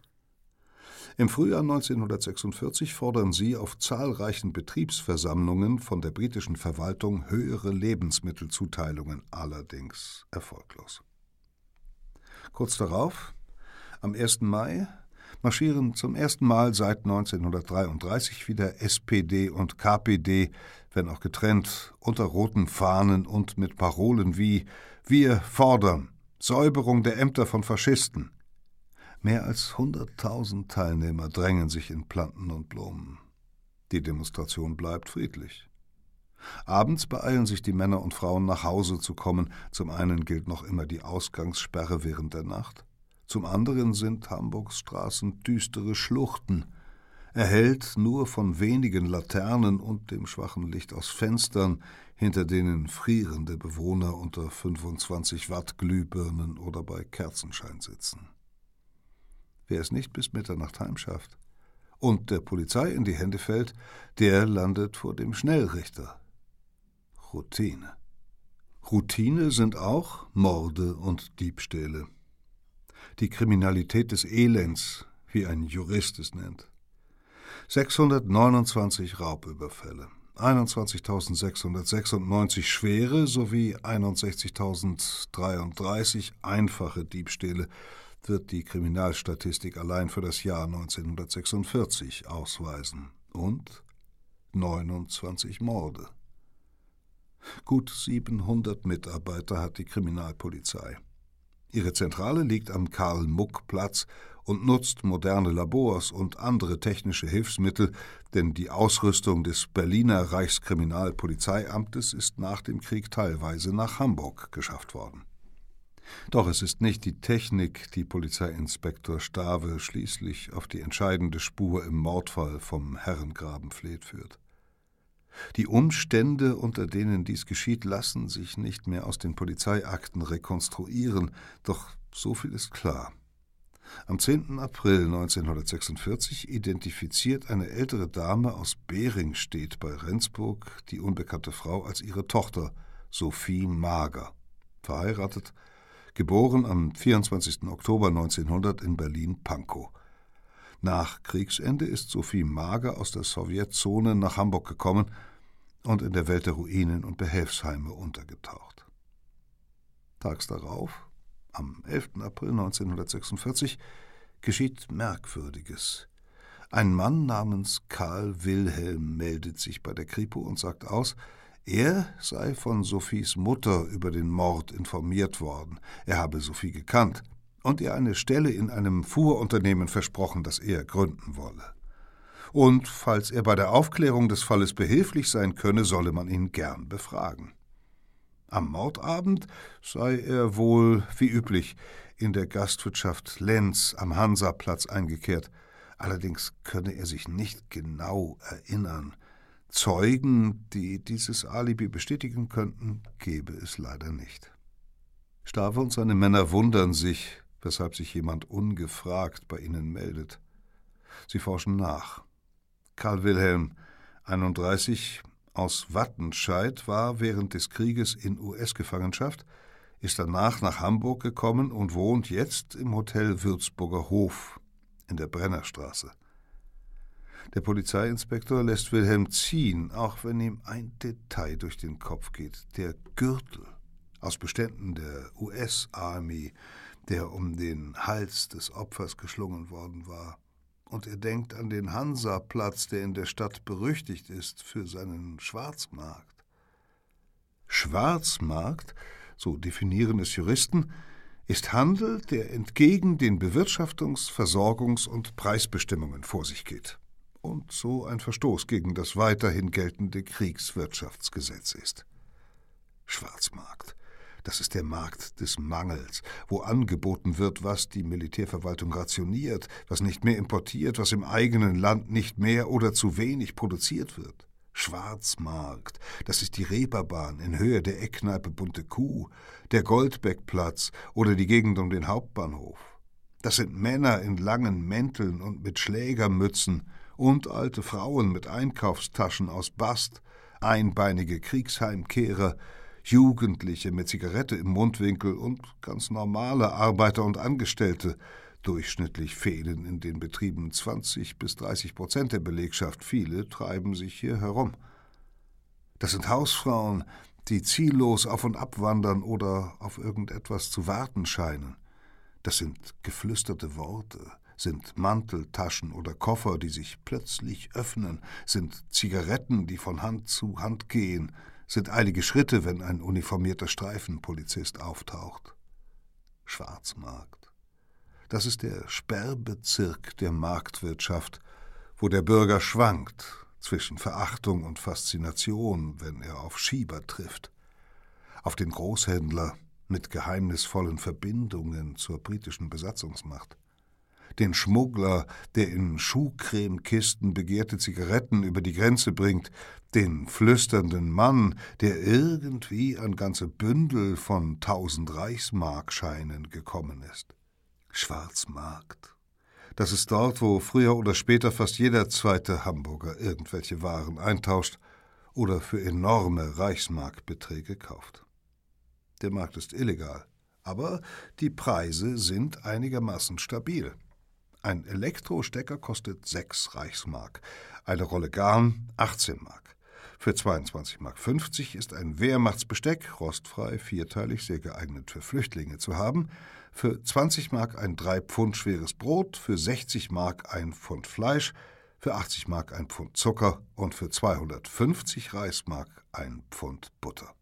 Im Frühjahr 1946 fordern sie auf zahlreichen Betriebsversammlungen von der britischen Verwaltung höhere Lebensmittelzuteilungen, allerdings erfolglos. Kurz darauf, am 1. Mai, marschieren zum ersten Mal seit 1933 wieder SPD und KPD, wenn auch getrennt, unter roten Fahnen und mit Parolen wie Wir fordern Säuberung der Ämter von Faschisten, Mehr als 100.000 Teilnehmer drängen sich in Planten und Blumen. Die Demonstration bleibt friedlich. Abends beeilen sich die Männer und Frauen nach Hause zu kommen. Zum einen gilt noch immer die Ausgangssperre während der Nacht. Zum anderen sind Hamburgs Straßen düstere Schluchten, erhellt nur von wenigen Laternen und dem schwachen Licht aus Fenstern, hinter denen frierende Bewohner unter 25 Watt Glühbirnen oder bei Kerzenschein sitzen. Wer es nicht bis Mitternacht heimschafft und der Polizei in die Hände fällt, der landet vor dem Schnellrichter. Routine. Routine sind auch Morde und Diebstähle. Die Kriminalität des Elends, wie ein Jurist es nennt. 629 Raubüberfälle, 21.696 schwere sowie 61.033 einfache Diebstähle, wird die Kriminalstatistik allein für das Jahr 1946 ausweisen. Und 29 Morde. Gut 700 Mitarbeiter hat die Kriminalpolizei. Ihre Zentrale liegt am Karl-Muck-Platz und nutzt moderne Labors und andere technische Hilfsmittel, denn die Ausrüstung des Berliner Reichskriminalpolizeiamtes ist nach dem Krieg teilweise nach Hamburg geschafft worden. Doch es ist nicht die Technik, die Polizeiinspektor Stave schließlich auf die entscheidende Spur im Mordfall vom Herrengrabenfleet führt. Die Umstände, unter denen dies geschieht, lassen sich nicht mehr aus den Polizeiakten rekonstruieren, doch so viel ist klar. Am 10. April 1946 identifiziert eine ältere Dame aus Beringstedt bei Rendsburg die unbekannte Frau als ihre Tochter, Sophie Mager, verheiratet geboren am 24. Oktober 1900 in Berlin-Pankow. Nach Kriegsende ist Sophie Mager aus der Sowjetzone nach Hamburg gekommen und in der Welt der Ruinen und Behelfsheime untergetaucht. Tags darauf, am 11. April 1946, geschieht Merkwürdiges. Ein Mann namens Karl Wilhelm meldet sich bei der Kripo und sagt aus, er sei von Sophies Mutter über den Mord informiert worden, er habe Sophie gekannt und ihr eine Stelle in einem Fuhrunternehmen versprochen, das er gründen wolle. Und falls er bei der Aufklärung des Falles behilflich sein könne, solle man ihn gern befragen. Am Mordabend sei er wohl, wie üblich, in der Gastwirtschaft Lenz am Hansaplatz eingekehrt, allerdings könne er sich nicht genau erinnern, Zeugen, die dieses Alibi bestätigen könnten, gebe es leider nicht. Stave und seine Männer wundern sich, weshalb sich jemand ungefragt bei ihnen meldet. Sie forschen nach. Karl Wilhelm, 31, aus Wattenscheid, war während des Krieges in US-Gefangenschaft, ist danach nach Hamburg gekommen und wohnt jetzt im Hotel Würzburger Hof in der Brennerstraße. Der Polizeiinspektor lässt Wilhelm ziehen, auch wenn ihm ein Detail durch den Kopf geht. Der Gürtel aus Beständen der US-Army, der um den Hals des Opfers geschlungen worden war. Und er denkt an den Hansaplatz, der in der Stadt berüchtigt ist für seinen Schwarzmarkt. Schwarzmarkt, so definieren es Juristen, ist Handel, der entgegen den Bewirtschaftungs-, Versorgungs- und Preisbestimmungen vor sich geht und so ein Verstoß gegen das weiterhin geltende Kriegswirtschaftsgesetz ist. Schwarzmarkt. Das ist der Markt des Mangels, wo angeboten wird, was die Militärverwaltung rationiert, was nicht mehr importiert, was im eigenen Land nicht mehr oder zu wenig produziert wird. Schwarzmarkt, das ist die Reeperbahn in Höhe der Eckkneipe Bunte Kuh, der Goldbeckplatz oder die Gegend um den Hauptbahnhof. Das sind Männer in langen Mänteln und mit Schlägermützen, und alte Frauen mit Einkaufstaschen aus Bast, einbeinige Kriegsheimkehrer, Jugendliche mit Zigarette im Mundwinkel und ganz normale Arbeiter und Angestellte. Durchschnittlich fehlen in den Betrieben 20 bis 30 Prozent der Belegschaft. Viele treiben sich hier herum. Das sind Hausfrauen, die ziellos auf und ab wandern oder auf irgendetwas zu warten scheinen. Das sind geflüsterte Worte, sind Manteltaschen oder Koffer, die sich plötzlich öffnen, sind Zigaretten, die von Hand zu Hand gehen, sind eilige Schritte, wenn ein uniformierter Streifenpolizist auftaucht. Schwarzmarkt. Das ist der Sperrbezirk der Marktwirtschaft, wo der Bürger schwankt zwischen Verachtung und Faszination, wenn er auf Schieber trifft, auf den Großhändler mit geheimnisvollen Verbindungen zur britischen Besatzungsmacht, den Schmuggler, der in Schuhcremekisten begehrte Zigaretten über die Grenze bringt, den flüsternden Mann, der irgendwie an ganze Bündel von tausend Reichsmarkscheinen gekommen ist. Schwarzmarkt. Das ist dort, wo früher oder später fast jeder zweite Hamburger irgendwelche Waren eintauscht oder für enorme Reichsmarkbeträge kauft. Der Markt ist illegal, aber die Preise sind einigermaßen stabil. Ein Elektrostecker kostet 6 Reichsmark, eine Rolle Garn 18 Mark. Für 22,50 Mark ist ein Wehrmachtsbesteck, rostfrei, vierteilig, sehr geeignet für Flüchtlinge zu haben. Für 20 Mark ein 3 Pfund schweres Brot, für 60 Mark ein Pfund Fleisch, für 80 Mark ein Pfund Zucker und für 250 Reichsmark ein Pfund Butter.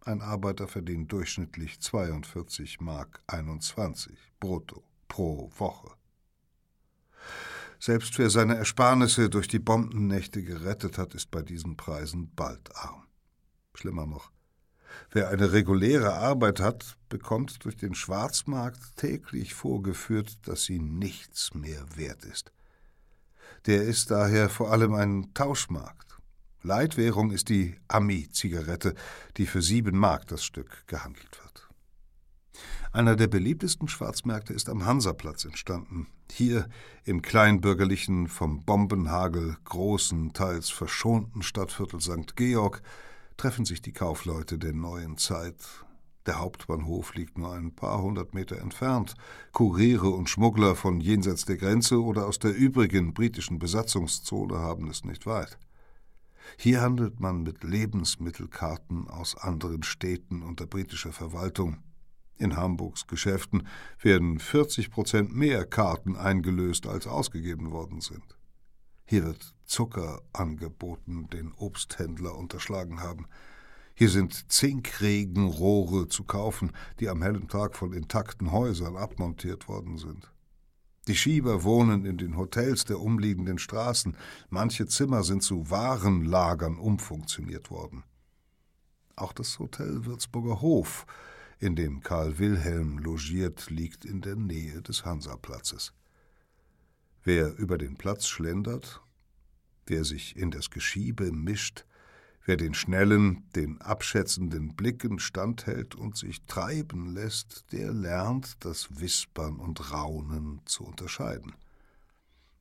Ein Arbeiter verdient durchschnittlich 42 Mark 21 brutto pro Woche. Selbst wer seine Ersparnisse durch die Bombennächte gerettet hat, ist bei diesen Preisen bald arm. Schlimmer noch, wer eine reguläre Arbeit hat, bekommt durch den Schwarzmarkt täglich vorgeführt, dass sie nichts mehr wert ist. Der ist daher vor allem ein Tauschmarkt. Leitwährung ist die Ami-Zigarette, die für sieben Mark das Stück gehandelt wird. Einer der beliebtesten Schwarzmärkte ist am Hansaplatz entstanden. Hier im kleinbürgerlichen, vom Bombenhagel großenteils verschonten Stadtviertel St. Georg treffen sich die Kaufleute der neuen Zeit. Der Hauptbahnhof liegt nur ein paar hundert Meter entfernt. Kuriere und Schmuggler von jenseits der Grenze oder aus der übrigen britischen Besatzungszone haben es nicht weit. Hier handelt man mit Lebensmittelkarten aus anderen Städten unter britischer Verwaltung. In Hamburgs Geschäften werden 40 Prozent mehr Karten eingelöst, als ausgegeben worden sind. Hier wird Zucker angeboten, den Obsthändler unterschlagen haben. Hier sind Zinkregenrohre zu kaufen, die am hellen Tag von intakten Häusern abmontiert worden sind. Die Schieber wohnen in den Hotels der umliegenden Straßen. Manche Zimmer sind zu Warenlagern umfunktioniert worden. Auch das Hotel Würzburger Hof in dem Karl Wilhelm logiert, liegt in der Nähe des Hansaplatzes. Wer über den Platz schlendert, wer sich in das Geschiebe mischt, wer den schnellen, den abschätzenden Blicken standhält und sich treiben lässt, der lernt das Wispern und Raunen zu unterscheiden.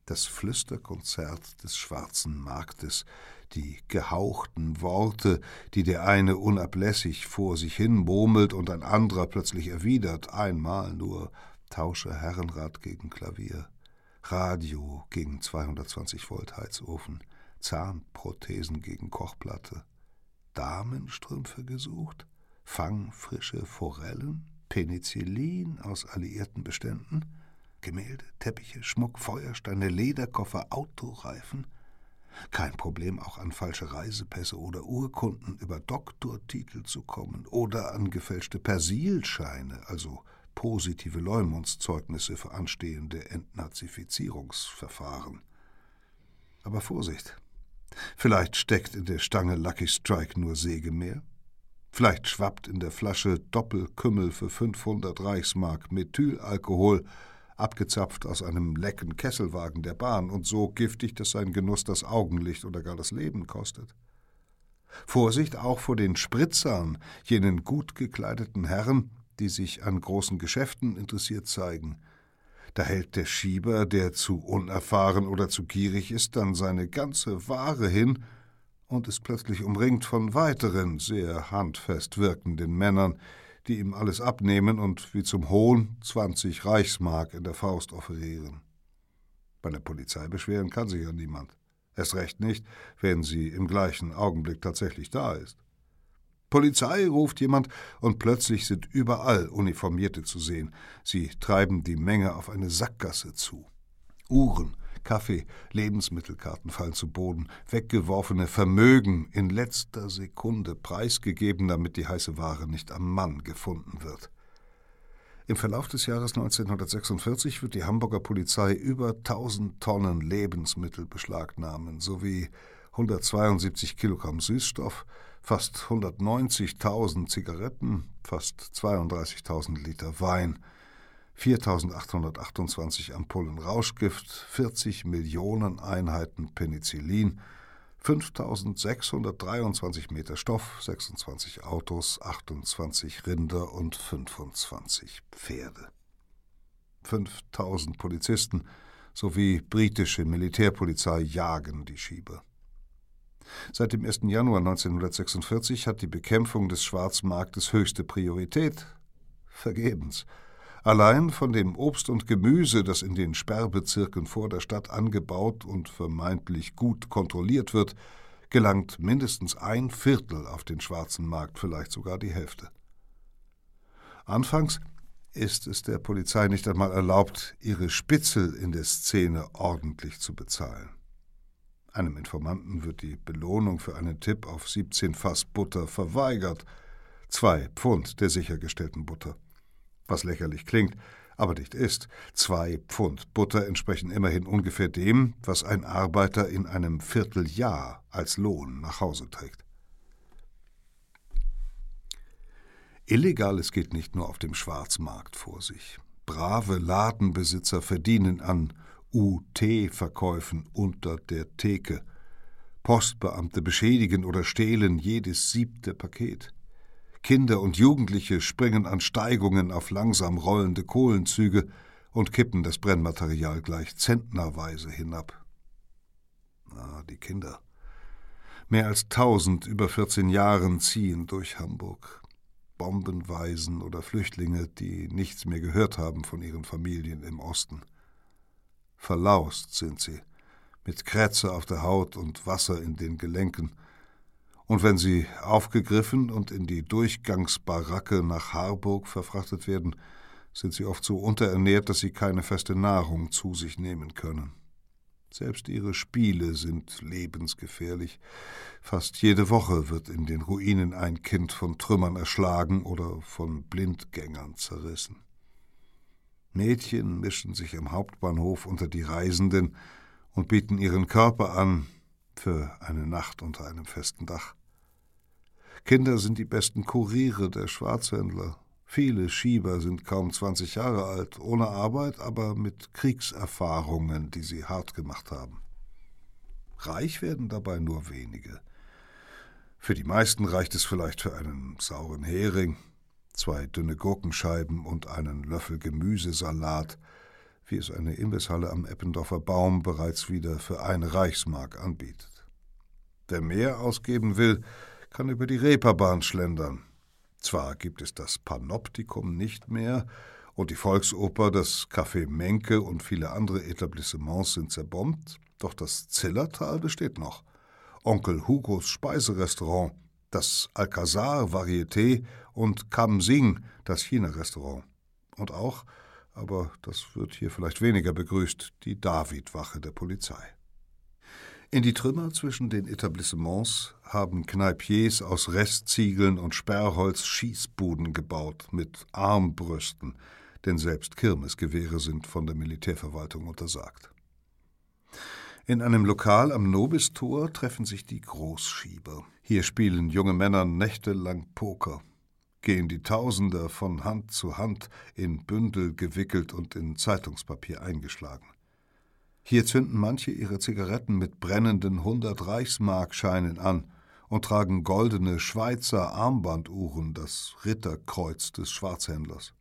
Das Flüsterkonzert des schwarzen Marktes, die gehauchten Worte, die der eine unablässig vor sich hin murmelt und ein anderer plötzlich erwidert, einmal nur tausche Herrenrad gegen Klavier, Radio gegen 220 Volt Heizofen, Zahnprothesen gegen Kochplatte, Damenstrümpfe gesucht, fangfrische Forellen, Penicillin aus alliierten Beständen, Gemälde, Teppiche, Schmuck, Feuersteine, Lederkoffer, Autoreifen. Kein Problem, auch an falsche Reisepässe oder Urkunden über Doktortitel zu kommen oder an gefälschte Persilscheine, also positive Leumundszeugnisse für anstehende Entnazifizierungsverfahren. Aber Vorsicht! Vielleicht steckt in der Stange Lucky Strike nur Sägemeer. Vielleicht schwappt in der Flasche Doppelkümmel für 500 Reichsmark Methylalkohol abgezapft aus einem lecken Kesselwagen der Bahn und so giftig, dass sein Genuss das Augenlicht oder gar das Leben kostet. Vorsicht auch vor den Spritzern, jenen gut gekleideten Herren, die sich an großen Geschäften interessiert zeigen. Da hält der Schieber, der zu unerfahren oder zu gierig ist, dann seine ganze Ware hin und ist plötzlich umringt von weiteren, sehr handfest wirkenden Männern, die ihm alles abnehmen und wie zum Hohn 20 Reichsmark in der Faust offerieren. Bei der Polizei beschweren kann sich ja niemand. Erst recht nicht, wenn sie im gleichen Augenblick tatsächlich da ist. Polizei ruft jemand, und plötzlich sind überall Uniformierte zu sehen. Sie treiben die Menge auf eine Sackgasse zu. Uhren, Kaffee, Lebensmittelkarten fallen zu Boden, weggeworfene Vermögen in letzter Sekunde preisgegeben, damit die heiße Ware nicht am Mann gefunden wird. Im Verlauf des Jahres 1946 wird die Hamburger Polizei über 1000 Tonnen Lebensmittel beschlagnahmen sowie 172 Kilogramm Süßstoff, fast 190.000 Zigaretten, fast 32.000 Liter Wein, 4.828 Ampullen Rauschgift, 40 Millionen Einheiten Penicillin, 5.623 Meter Stoff, 26 Autos, 28 Rinder und 25 Pferde. 5.000 Polizisten sowie britische Militärpolizei jagen die Schieber. Seit dem 1. Januar 1946 hat die Bekämpfung des Schwarzmarktes höchste Priorität. Vergebens. Allein von dem Obst und Gemüse, das in den Sperrbezirken vor der Stadt angebaut und vermeintlich gut kontrolliert wird, gelangt mindestens ein Viertel auf den schwarzen Markt, vielleicht sogar die Hälfte. Anfangs ist es der Polizei nicht einmal erlaubt, ihre Spitzel in der Szene ordentlich zu bezahlen. Einem Informanten wird die Belohnung für einen Tipp auf 17 Fass Butter verweigert, zwei Pfund der sichergestellten Butter was lächerlich klingt, aber nicht ist. Zwei Pfund Butter entsprechen immerhin ungefähr dem, was ein Arbeiter in einem Vierteljahr als Lohn nach Hause trägt. Illegales geht nicht nur auf dem Schwarzmarkt vor sich. Brave Ladenbesitzer verdienen an UT-Verkäufen unter der Theke. Postbeamte beschädigen oder stehlen jedes siebte Paket. Kinder und Jugendliche springen an Steigungen auf langsam rollende Kohlenzüge und kippen das Brennmaterial gleich zentnerweise hinab. Ah, die Kinder. Mehr als tausend über 14 Jahren ziehen durch Hamburg. Bombenwaisen oder Flüchtlinge, die nichts mehr gehört haben von ihren Familien im Osten. Verlaust sind sie, mit Krätze auf der Haut und Wasser in den Gelenken, und wenn sie aufgegriffen und in die Durchgangsbaracke nach Harburg verfrachtet werden, sind sie oft so unterernährt, dass sie keine feste Nahrung zu sich nehmen können. Selbst ihre Spiele sind lebensgefährlich. Fast jede Woche wird in den Ruinen ein Kind von Trümmern erschlagen oder von Blindgängern zerrissen. Mädchen mischen sich am Hauptbahnhof unter die Reisenden und bieten ihren Körper an für eine Nacht unter einem festen Dach. Kinder sind die besten Kuriere der Schwarzhändler. Viele Schieber sind kaum 20 Jahre alt, ohne Arbeit, aber mit Kriegserfahrungen, die sie hart gemacht haben. Reich werden dabei nur wenige. Für die meisten reicht es vielleicht für einen sauren Hering, zwei dünne Gurkenscheiben und einen Löffel Gemüsesalat, wie es eine Imbisshalle am Eppendorfer Baum bereits wieder für eine Reichsmark anbietet. Wer mehr ausgeben will, kann über die Reeperbahn schlendern. Zwar gibt es das Panoptikum nicht mehr, und die Volksoper, das Café Menke und viele andere Etablissements sind zerbombt, doch das Zillertal besteht noch. Onkel Hugos Speiserestaurant, das Alcazar Varieté und Kam Sing, das China-Restaurant. Und auch, aber das wird hier vielleicht weniger begrüßt, die Davidwache der Polizei. In die Trümmer zwischen den Etablissements haben Kneipiers aus Restziegeln und Sperrholz Schießbuden gebaut mit Armbrüsten, denn selbst Kirmesgewehre sind von der Militärverwaltung untersagt. In einem Lokal am Nobistor treffen sich die Großschieber. Hier spielen junge Männer nächtelang Poker, gehen die Tausender von Hand zu Hand in Bündel gewickelt und in Zeitungspapier eingeschlagen. Hier zünden manche ihre Zigaretten mit brennenden 100 Reichsmarkscheinen an und tragen goldene Schweizer Armbanduhren, das Ritterkreuz des Schwarzhändlers.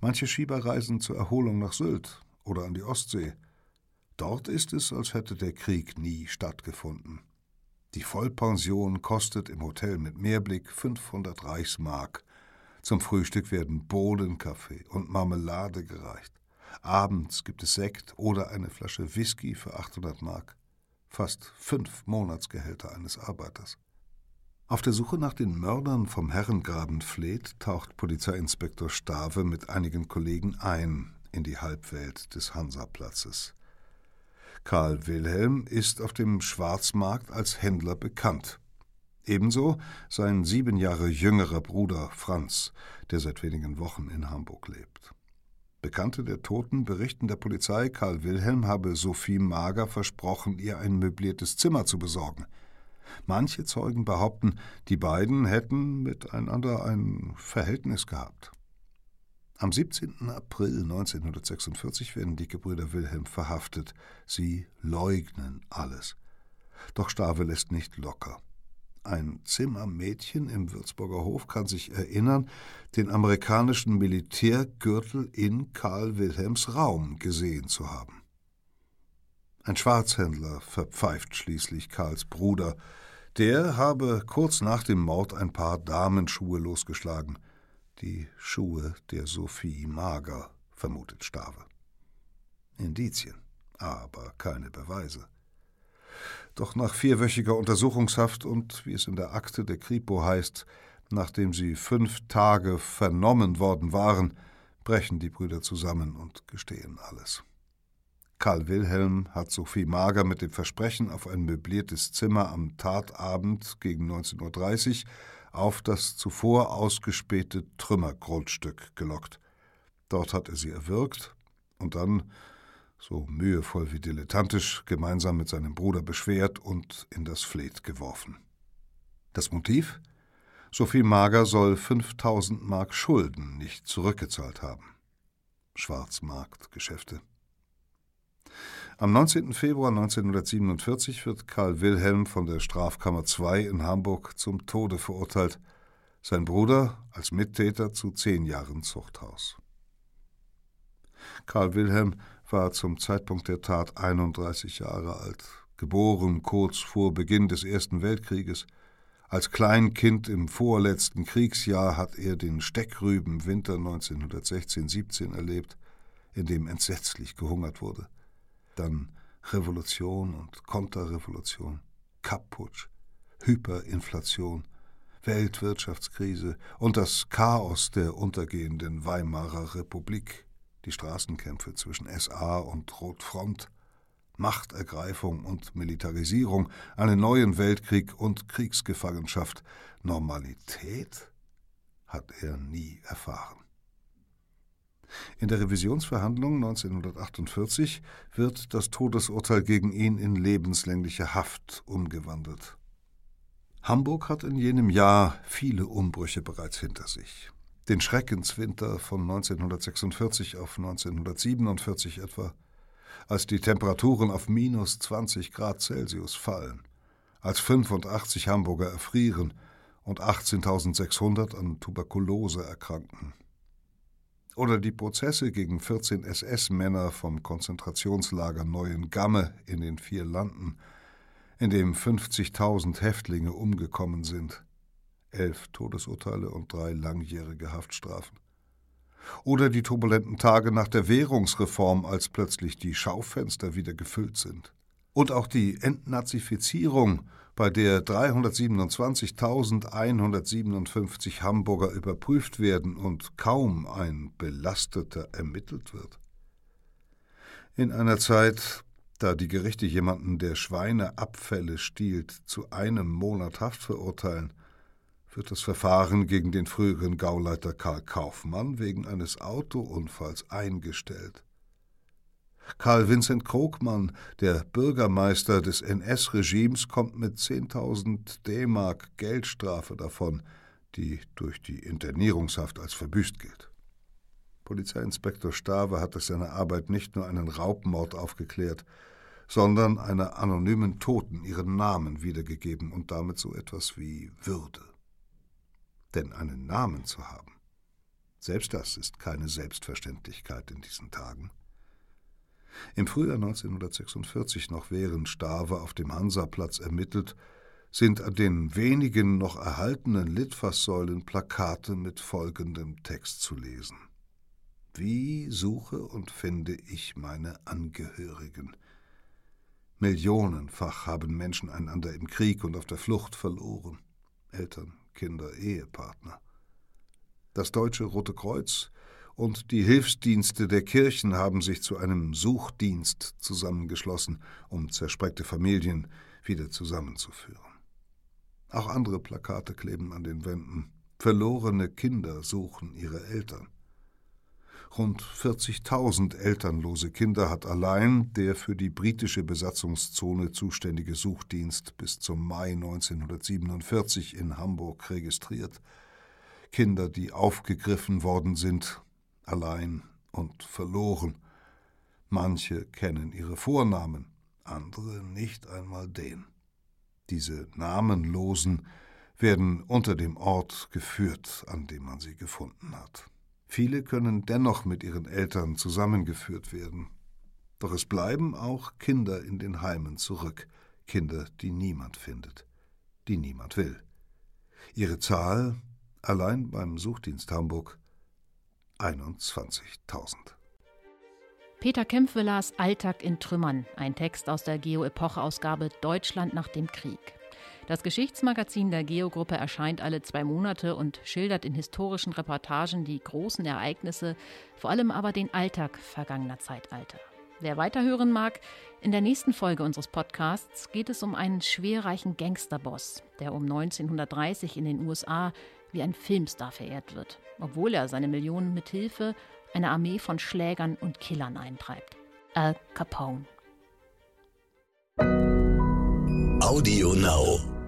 Manche Schieber reisen zur Erholung nach Sylt oder an die Ostsee. Dort ist es, als hätte der Krieg nie stattgefunden. Die Vollpension kostet im Hotel mit Meerblick 500 Reichsmark. Zum Frühstück werden Bohnenkaffee und Marmelade gereicht. Abends gibt es Sekt oder eine Flasche Whisky für 800 Mark. Fast fünf Monatsgehälter eines Arbeiters. Auf der Suche nach den Mördern vom Herrengraben Fleet taucht Polizeiinspektor Stave mit einigen Kollegen ein in die Halbwelt des Hansaplatzes. Karl Wilhelm ist auf dem Schwarzmarkt als Händler bekannt. Ebenso sein sieben Jahre jüngerer Bruder Franz, der seit wenigen Wochen in Hamburg lebt. Bekannte der Toten berichten der Polizei, Karl Wilhelm habe Sophie Mager versprochen, ihr ein möbliertes Zimmer zu besorgen. Manche Zeugen behaupten, die beiden hätten miteinander ein Verhältnis gehabt. Am 17. April 1946 werden die Gebrüder Wilhelm verhaftet. Sie leugnen alles. Doch Stave lässt nicht locker. Ein Zimmermädchen im Würzburger Hof kann sich erinnern, den amerikanischen Militärgürtel in Karl Wilhelms Raum gesehen zu haben. Ein Schwarzhändler verpfeift schließlich Karls Bruder. Der habe kurz nach dem Mord ein paar Damenschuhe losgeschlagen. Die Schuhe der Sophie Mager, vermutet Stave. Indizien, aber keine Beweise. Doch nach vierwöchiger Untersuchungshaft und, wie es in der Akte der Kripo heißt, nachdem sie fünf Tage vernommen worden waren, brechen die Brüder zusammen und gestehen alles. Karl Wilhelm hat Sophie Mager mit dem Versprechen auf ein möbliertes Zimmer am Tatabend gegen 19.30 Uhr auf das zuvor ausgespähte Trümmergrundstück gelockt. Dort hat er sie erwürgt und dann so mühevoll wie dilettantisch, gemeinsam mit seinem Bruder beschwert und in das Fleet geworfen. Das Motiv? Sophie Mager soll 5000 Mark Schulden nicht zurückgezahlt haben. Schwarzmarktgeschäfte. Am 19. Februar 1947 wird Karl Wilhelm von der Strafkammer II in Hamburg zum Tode verurteilt, sein Bruder als Mittäter zu zehn Jahren Zuchthaus. Karl Wilhelm war zum Zeitpunkt der Tat 31 Jahre alt, geboren kurz vor Beginn des Ersten Weltkrieges. Als Kleinkind im vorletzten Kriegsjahr hat er den Steckrübenwinter 1916-17 erlebt, in dem entsetzlich gehungert wurde. Dann Revolution und Konterrevolution, Kapputsch, Hyperinflation, Weltwirtschaftskrise. Und das Chaos der untergehenden Weimarer Republik die Straßenkämpfe zwischen SA und Rotfront, Machtergreifung und Militarisierung, einen neuen Weltkrieg und Kriegsgefangenschaft. Normalität hat er nie erfahren. In der Revisionsverhandlung 1948 wird das Todesurteil gegen ihn in lebenslängliche Haft umgewandelt. Hamburg hat in jenem Jahr viele Umbrüche bereits hinter sich den Schreckenswinter von 1946 auf 1947 etwa, als die Temperaturen auf minus 20 Grad Celsius fallen, als 85 Hamburger erfrieren und 18.600 an Tuberkulose erkranken. Oder die Prozesse gegen 14 SS-Männer vom Konzentrationslager Neuengamme in den vier Landen, in dem 50.000 Häftlinge umgekommen sind. Elf Todesurteile und drei langjährige Haftstrafen. Oder die turbulenten Tage nach der Währungsreform, als plötzlich die Schaufenster wieder gefüllt sind. Und auch die Entnazifizierung, bei der 327.157 Hamburger überprüft werden und kaum ein Belasteter ermittelt wird. In einer Zeit, da die Gerichte jemanden, der Schweineabfälle stiehlt, zu einem Monat Haft verurteilen, wird das Verfahren gegen den früheren Gauleiter Karl Kaufmann wegen eines Autounfalls eingestellt. Karl Vincent Krogmann, der Bürgermeister des NS-Regimes, kommt mit 10.000 D-Mark Geldstrafe davon, die durch die Internierungshaft als verbüßt gilt. Polizeiinspektor Stave hat durch seine Arbeit nicht nur einen Raubmord aufgeklärt, sondern einer anonymen Toten ihren Namen wiedergegeben und damit so etwas wie Würde. Denn einen Namen zu haben, selbst das ist keine Selbstverständlichkeit in diesen Tagen. Im Frühjahr 1946, noch während Stave auf dem Hansaplatz ermittelt, sind an den wenigen noch erhaltenen Litfaßsäulen Plakate mit folgendem Text zu lesen. Wie suche und finde ich meine Angehörigen? Millionenfach haben Menschen einander im Krieg und auf der Flucht verloren. Eltern, Kinder, Ehepartner. Das Deutsche Rote Kreuz und die Hilfsdienste der Kirchen haben sich zu einem Suchdienst zusammengeschlossen, um zerspreckte Familien wieder zusammenzuführen. Auch andere Plakate kleben an den Wänden. Verlorene Kinder suchen ihre Eltern. Rund 40.000 elternlose Kinder hat allein der für die britische Besatzungszone zuständige Suchdienst bis zum Mai 1947 in Hamburg registriert. Kinder, die aufgegriffen worden sind, allein und verloren. Manche kennen ihre Vornamen, andere nicht einmal den. Diese Namenlosen werden unter dem Ort geführt, an dem man sie gefunden hat. Viele können dennoch mit ihren Eltern zusammengeführt werden. Doch es bleiben auch Kinder in den Heimen zurück, Kinder, die niemand findet, die niemand will. Ihre Zahl allein beim Suchdienst Hamburg 21.000. Peter Kempfwillers Alltag in Trümmern, ein Text aus der Geo-Epoche-Ausgabe Deutschland nach dem Krieg. Das Geschichtsmagazin der Geo-Gruppe erscheint alle zwei Monate und schildert in historischen Reportagen die großen Ereignisse, vor allem aber den Alltag vergangener Zeitalter. Wer weiterhören mag, in der nächsten Folge unseres Podcasts geht es um einen schwerreichen Gangsterboss, der um 1930 in den USA wie ein Filmstar verehrt wird, obwohl er seine Millionen mit Hilfe einer Armee von Schlägern und Killern eintreibt. Al Capone. Audio Now.